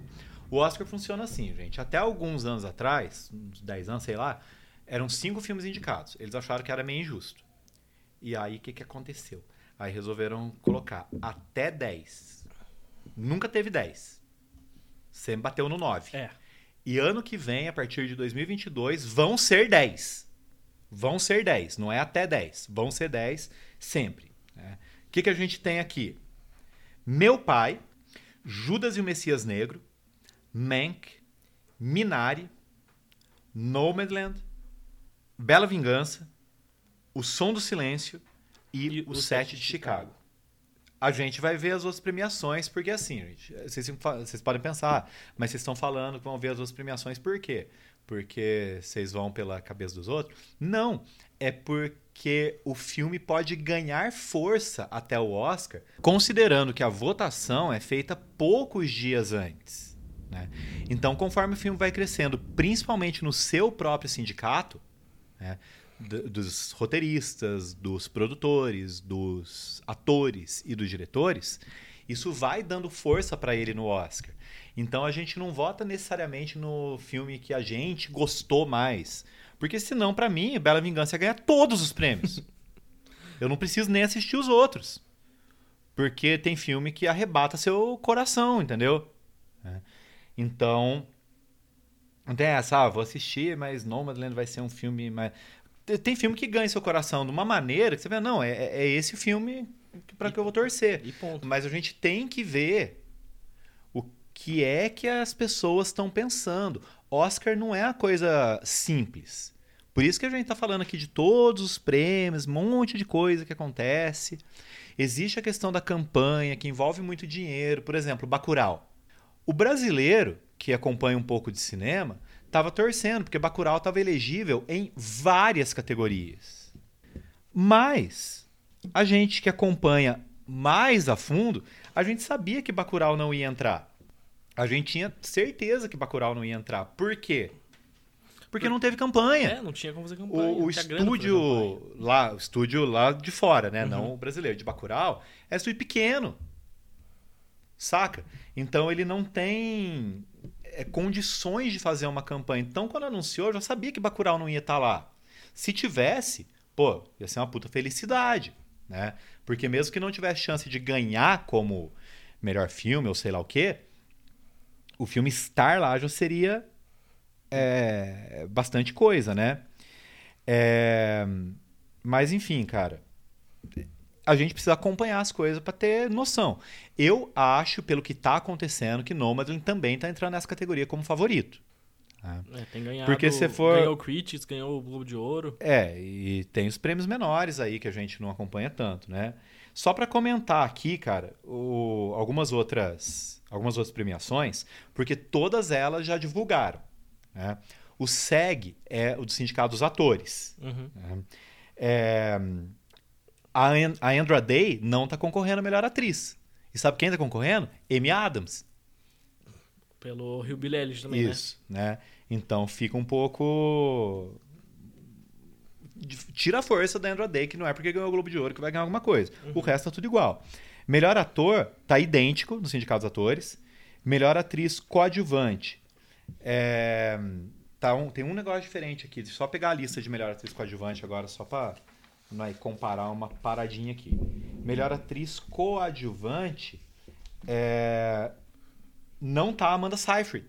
O Oscar funciona assim, gente. Até alguns anos atrás, uns 10 anos, sei lá, eram cinco filmes indicados. Eles acharam que era meio injusto. E aí, o que, que aconteceu? Aí resolveram colocar até 10. Nunca teve 10. Sempre bateu no 9. É. E ano que vem, a partir de 2022, vão ser 10. Vão ser 10, não é até 10. Vão ser 10 sempre. Né? O que, que a gente tem aqui? Meu Pai, Judas e o Messias Negro, Mank, Minari, Nomadland, Bela Vingança, O Som do Silêncio e, E O O Sete de Chicago. A gente vai ver as outras premiações, porque assim, gente, vocês, vocês podem pensar, mas vocês estão falando que vão ver as outras premiações por quê? Porque vocês vão pela cabeça dos outros? Não, é porque o filme pode ganhar força até o Oscar, considerando que a votação é feita poucos dias antes. né? Então, conforme o filme vai crescendo, principalmente no seu próprio sindicato, né, dos roteiristas, dos produtores, dos atores e dos diretores, isso vai dando força para ele no Oscar. Então a gente não vota necessariamente no filme que a gente gostou mais, porque senão para mim Bela Vingança ia ganhar todos os prêmios. Eu não preciso nem assistir os outros. Porque tem filme que arrebata seu coração, entendeu? É. Então, não tem essa, ah, vou assistir, mas Nomadland vai ser um filme mais... Tem- filme que ganha seu coração de uma maneira que você vê, não, é, é esse filme para que eu vou torcer. Mas a gente tem que ver que é que as pessoas estão pensando. Oscar não é uma coisa simples. Por isso que a gente está falando aqui de todos os prêmios, um monte de coisa que acontece. Existe a questão da campanha, que envolve muito dinheiro. Por exemplo, Bacurau. O brasileiro, que acompanha um pouco de cinema, estava torcendo, porque Bacurau estava elegível em várias categorias. Mas a gente que acompanha mais a fundo, a gente sabia que Bacurau não ia entrar. A gente tinha certeza que Bacurau não ia entrar. Por quê? Porque não teve campanha. É, não tinha como fazer campanha. O, o fazer campanha. estúdio lá, o estúdio lá de fora, né? Uhum. Não o brasileiro, de Bacurau, é estúdio pequeno. Saca? Então ele não tem é, condições de fazer uma campanha. Então quando anunciou, eu já sabia que Bacurau não ia estar lá. Se tivesse, pô, ia ser uma puta felicidade, né? Porque mesmo que não tivesse chance de ganhar como melhor filme ou sei lá o quê, o filme estar lá já seria é, bastante coisa, né? É, mas enfim, cara, a gente precisa acompanhar as coisas para ter noção. Eu acho, pelo que tá acontecendo, que Nomadland também tá entrando nessa categoria como favorito. né? É, tem ganhado, Porque se for- Ganhou o Critics, ganhou o Globo de Ouro. É, e tem os prêmios menores aí que a gente não acompanha tanto, né? Só para comentar aqui, cara, o- algumas outras algumas outras premiações, porque todas elas já divulgaram. né? O SEG é o do Sindicato dos Atores. Uhum. né? É, a, a Andra Day não está concorrendo a melhor atriz. E sabe quem está concorrendo? Amy Adams. Pelo Rio Billy Elliot também, Isso, né? Então fica um pouco. Tira a força da Andra Day, que não é porque ganhou o Globo de Ouro que vai ganhar alguma coisa. O resto tá tudo igual. Melhor ator tá idêntico no Sindicato dos Atores. Melhor atriz coadjuvante. É, tá um- tem um negócio diferente aqui. Deixa eu só pegar a lista de melhor atriz coadjuvante agora, só pra vai comparar uma paradinha aqui. Melhor atriz coadjuvante é, não tá Amanda Seyfried.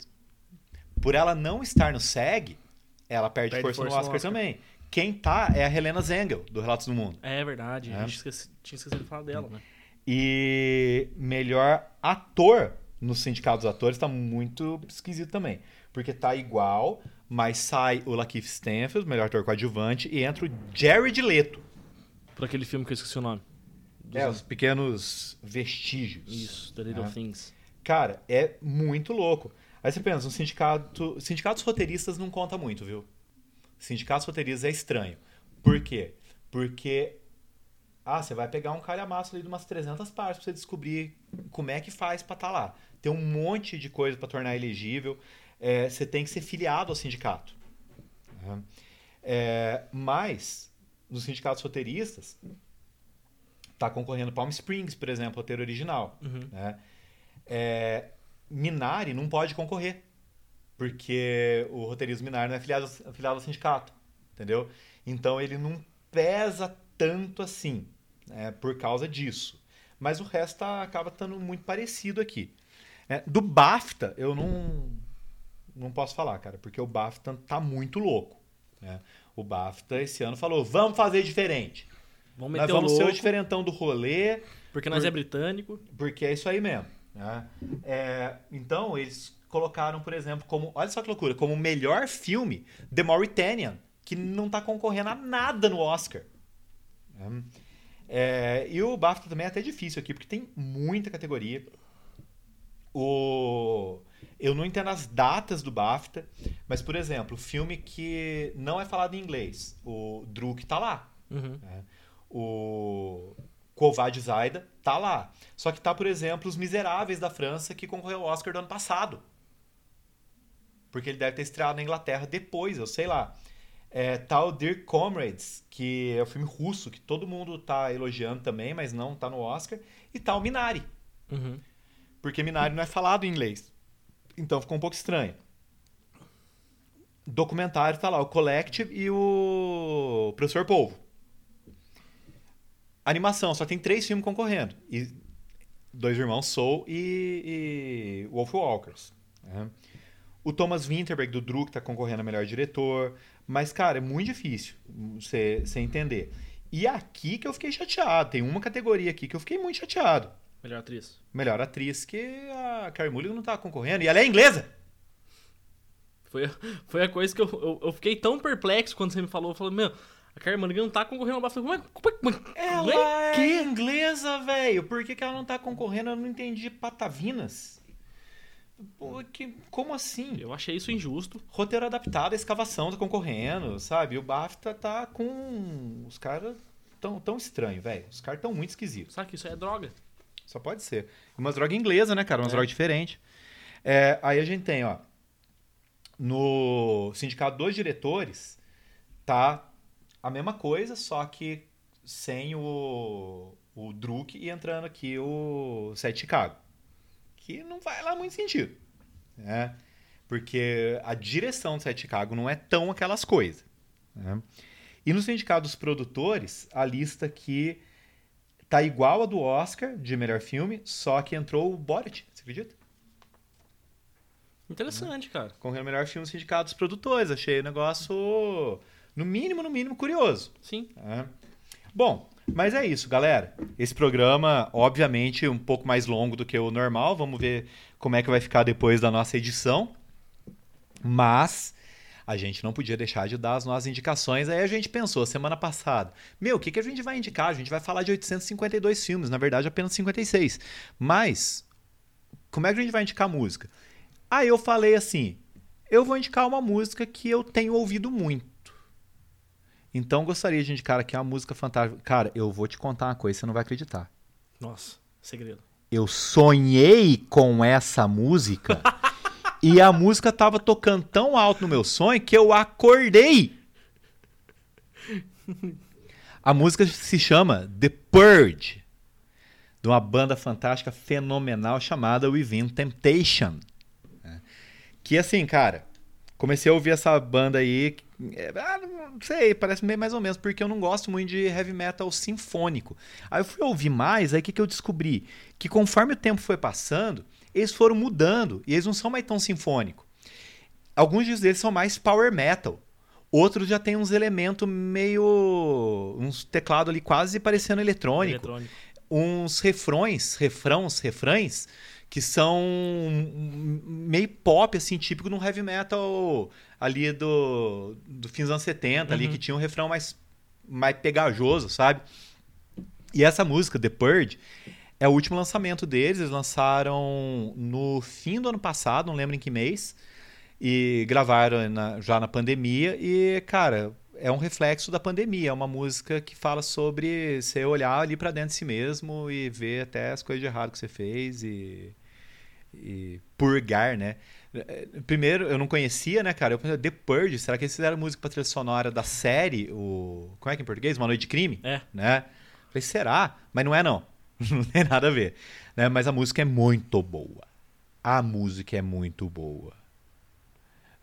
Por ela não estar no SEG, ela perde, Perde força, força no no Oscar, Oscar. também. Quem tá é a Helena Zengel, do Relatos do Mundo. É verdade, É. a gente esqueci- tinha esquecido de falar dela, né? E melhor ator no Sindicato dos Atores tá muito esquisito também. Porque tá igual, mas sai o Lakeith Stanfield, melhor ator coadjuvante, e entra o Jared Leto. Por aquele filme que eu esqueci o nome. Dos É, os pequenos vestígios. Isso, The Little É. Things. Cara, é muito louco. Aí você pensa, um sindicato. Sindicatos roteiristas não conta muito, viu? Sindicatos roteiristas é estranho. Por quê? Porque. Ah, você vai pegar um calhamaço ali de umas 300 partes pra você descobrir como é que faz pra estar lá. Tem um monte de coisa pra tornar elegível. É, você tem que ser filiado ao sindicato. É, mas, nos sindicatos roteiristas, tá concorrendo Palm Springs, por exemplo, roteiro original. Uhum. né? É, Minari não pode concorrer, porque o roteirismo Minari não é afiliado, afiliado ao sindicato, entendeu? Então ele não pesa tanto assim, né, por causa disso. Mas o resto acaba estando muito parecido aqui. né? do BAFTA, eu não, não posso falar, cara, porque o BAFTA tá muito louco. né? O BAFTA esse ano falou, vamos fazer diferente. Vamos Nós meter o vamos ser o louco, diferentão do rolê, porque nós por- é britânico. porque é isso aí mesmo. né? É, então, eles colocaram, por exemplo, como. Olha só que loucura, como melhor filme, The Mauritanian, que não tá concorrendo a nada no Oscar. né? É, e o BAFTA também é até difícil aqui, porque tem muita categoria. O... Eu não entendo as datas do BAFTA, mas, por exemplo, filme que não é falado em inglês, o Druk tá lá. Uhum. né? O Kovad Zaida tá lá. Só que tá, por exemplo, Os Miseráveis da França, que concorreu ao Oscar do ano passado. Porque ele deve ter estreado na Inglaterra depois, eu sei lá. É, o Dear Comrades, que é o filme russo, que todo mundo tá elogiando também, mas não tá no Oscar. E o Minari, Uhum. porque Minari não é falado em inglês. Então ficou um pouco estranho. Documentário tá lá, o Collective e o Professor Polvo. Animação, só tem três filmes concorrendo. E Dois Irmãos Soul e, e Wolf Walkers. né? O Thomas Winterberg do Druk tá concorrendo a melhor diretor. Mas, cara, é muito difícil você entender. E aqui que eu fiquei chateado. Tem uma categoria aqui que eu fiquei muito chateado. Melhor atriz. Melhor atriz que a Carey Mulligan não tá concorrendo. E ela é inglesa. Foi, foi a coisa que eu, eu, eu fiquei tão perplexo quando você me falou. Eu falei, meu, a Carmen Mulligan não tá concorrendo ao BAFTA. Como é, como é, é, Ela que? é inglesa, velho. Por que, que ela não tá concorrendo? Eu não entendi patavinas. Pô, que, como assim? Eu achei isso injusto. Roteiro adaptado, a escavação tá concorrendo, sabe? O BAFTA tá com. Os caras tão, tão estranho, velho. Os caras tão muito esquisitos. Sabe que isso é droga? Só pode ser. Umas drogas inglesas, né, cara? Umas É. drogas diferentes. É, aí a gente tem, ó. No Sindicato dos Diretores, tá a mesma coisa, só que sem o, o Druk e entrando aqui o Sete Chicago. Que não vai lá muito sentido. Né? Porque a direção do Sete Chicago não é tão aquelas coisas. né? E no Sindicato dos Produtores, a lista aqui tá igual a do Oscar de melhor filme, só que entrou o Borat, você acredita? Interessante, cara. Concorrendo ao melhor filme Sindicato dos Produtores. Achei o negócio, no mínimo, no mínimo, curioso. Sim. né? Bom, mas é isso, galera. Esse programa, obviamente, um pouco mais longo do que o normal. Vamos ver como é que vai ficar depois da nossa edição. Mas a gente não podia deixar de dar as nossas indicações. Aí a gente pensou, semana passada, meu, o que, que a gente vai indicar? A gente vai falar de 852 filmes, na verdade apenas 56. Mas, como é que a gente vai indicar música? Aí eu falei assim, eu vou indicar uma música que eu tenho ouvido muito. Então gostaria de indicar aqui uma música fantástica. Cara, eu vou te contar uma coisa, você não vai acreditar. Nossa, segredo. Eu sonhei com essa música e a música tava tocando tão alto no meu sonho que eu acordei. A música se chama The Purge, de uma banda fantástica fenomenal chamada Within Temptation. né? Que assim, cara, comecei a ouvir essa banda aí. é, ah, não sei, parece meio mais ou menos, porque eu não gosto muito de heavy metal sinfônico. Aí eu fui ouvir mais, aí o que, que eu descobri? Que conforme o tempo foi passando, eles foram mudando e eles não são mais tão sinfônicos. Alguns deles são mais power metal. Outros já tem uns elementos meio. uns teclados ali quase parecendo eletrônico Eletrônico. uns refrões, refrãos, refrães, que são meio pop, assim, típico de um heavy metal ali do, do fim dos anos 70, ali, Uhum. que tinha um refrão mais, mais pegajoso, sabe? E essa música, The Purge, é o último lançamento deles. Eles lançaram no fim do ano passado, não lembro em que mês. E gravaram na- já na pandemia. E, cara, é um reflexo da pandemia. É uma música que fala sobre você olhar ali pra dentro de si mesmo e ver até as coisas de errado que você fez e, e purgar, né? Eh, Primeiro, eu não conhecia, né, cara? Eu pensei, The Purge, será que eles fizeram música pra trilha sonora da série? O... Como é que é em português? Uma Noite de Crime? É. né? Falei, será? Mas não é não. Não tem nada a ver. Né? Mas a música é muito boa. A música é muito boa.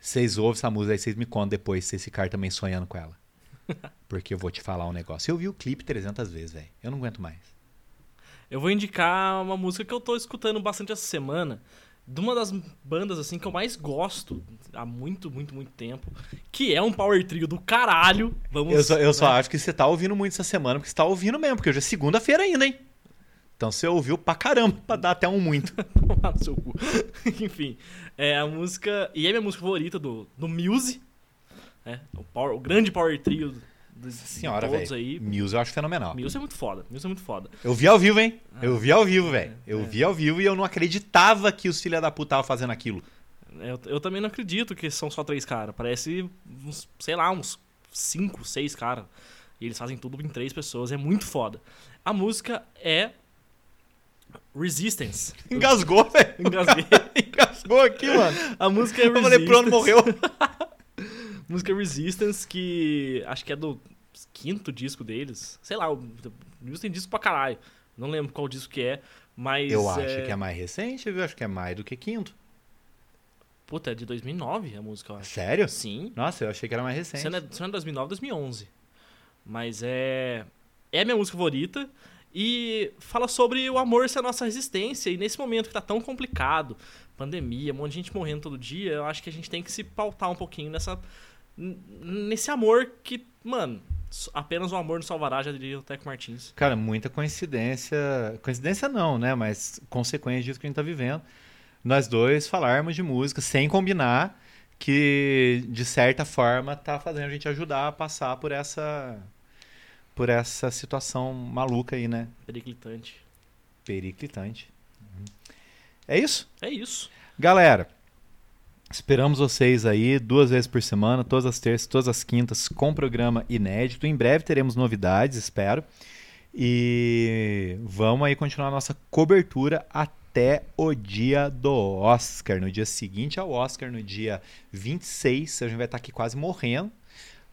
Vocês ouvem essa música aí, vocês me contam depois se esse cara também sonhando com ela. Porque eu vou te falar um negócio. Eu vi o clipe 300 vezes, velho. Eu não aguento mais. Eu vou indicar uma música que eu tô escutando bastante essa semana. De uma das bandas assim que eu mais gosto há muito, muito, muito tempo. Que é um power trio do caralho. Vamos, Eu só, eu só né? acho que você tá ouvindo muito essa semana, porque você tá ouvindo mesmo, porque hoje é segunda-feira ainda, hein? Então você ouviu pra caramba, pra dar até um muito. Tomar no seu cu. Enfim, é a música. E é minha música favorita do, do Muse. né? o, power- o grande power trio de Senhora, todos velho. aí. Muse eu acho fenomenal. Muse é muito foda. Muse é muito foda. Eu vi ao vivo, hein? Eu vi ao vivo, velho. é, Eu é. vi ao vivo e eu não acreditava que os filha da puta estavam fazendo aquilo. Eu, eu também não acredito que são só três caras. Parece uns, sei lá, uns cinco, seis caras. E eles fazem tudo em três pessoas. É muito foda. A música é Resistance. Engasgou, velho. Engasguei. Engasgou aqui, mano. A música é Eu Resistance. falei, pronto, morreu. Música Resistance, que acho que é do quinto disco deles. Sei lá, o Muse tem disco pra caralho. Não lembro qual disco que é, mas. Eu acho que é mais recente, viu? Acho que é mais do que quinto. Puta, é de 2009 a música, eu acho. Sério? Sim. Nossa, eu achei que era mais recente. Se não é, se não é 2009, 2011. Mas é. É a minha música favorita. E fala sobre o amor ser a nossa resistência. E nesse momento que tá tão complicado, pandemia, um monte de gente morrendo todo dia, eu acho que a gente tem que se pautar um pouquinho nessa. Nesse amor que, mano, apenas o amor nos salvará, já diria o Teco Martins. Cara, muita coincidência. Coincidência não, né? Mas consequência disso que a gente tá vivendo. Nós dois falarmos de música sem combinar, que de certa forma tá fazendo a gente ajudar a passar por essa. Por essa situação maluca aí, né? Periclitante. Periclitante. É isso? É isso. Galera, esperamos vocês aí duas vezes por semana, todas as terças, todas as quintas, com programa inédito. Em breve teremos novidades, espero. E vamos aí continuar a nossa cobertura até o dia do Oscar. No dia seguinte ao Oscar, no dia 26, a gente vai estar aqui quase morrendo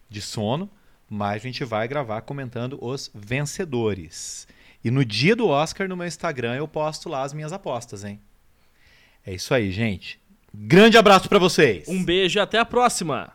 de sono, mas a gente vai gravar comentando os vencedores. E no dia do Oscar, no meu Instagram, eu posto lá as minhas apostas, hein? É isso aí, gente. Grande abraço pra vocês. Um beijo e até a próxima!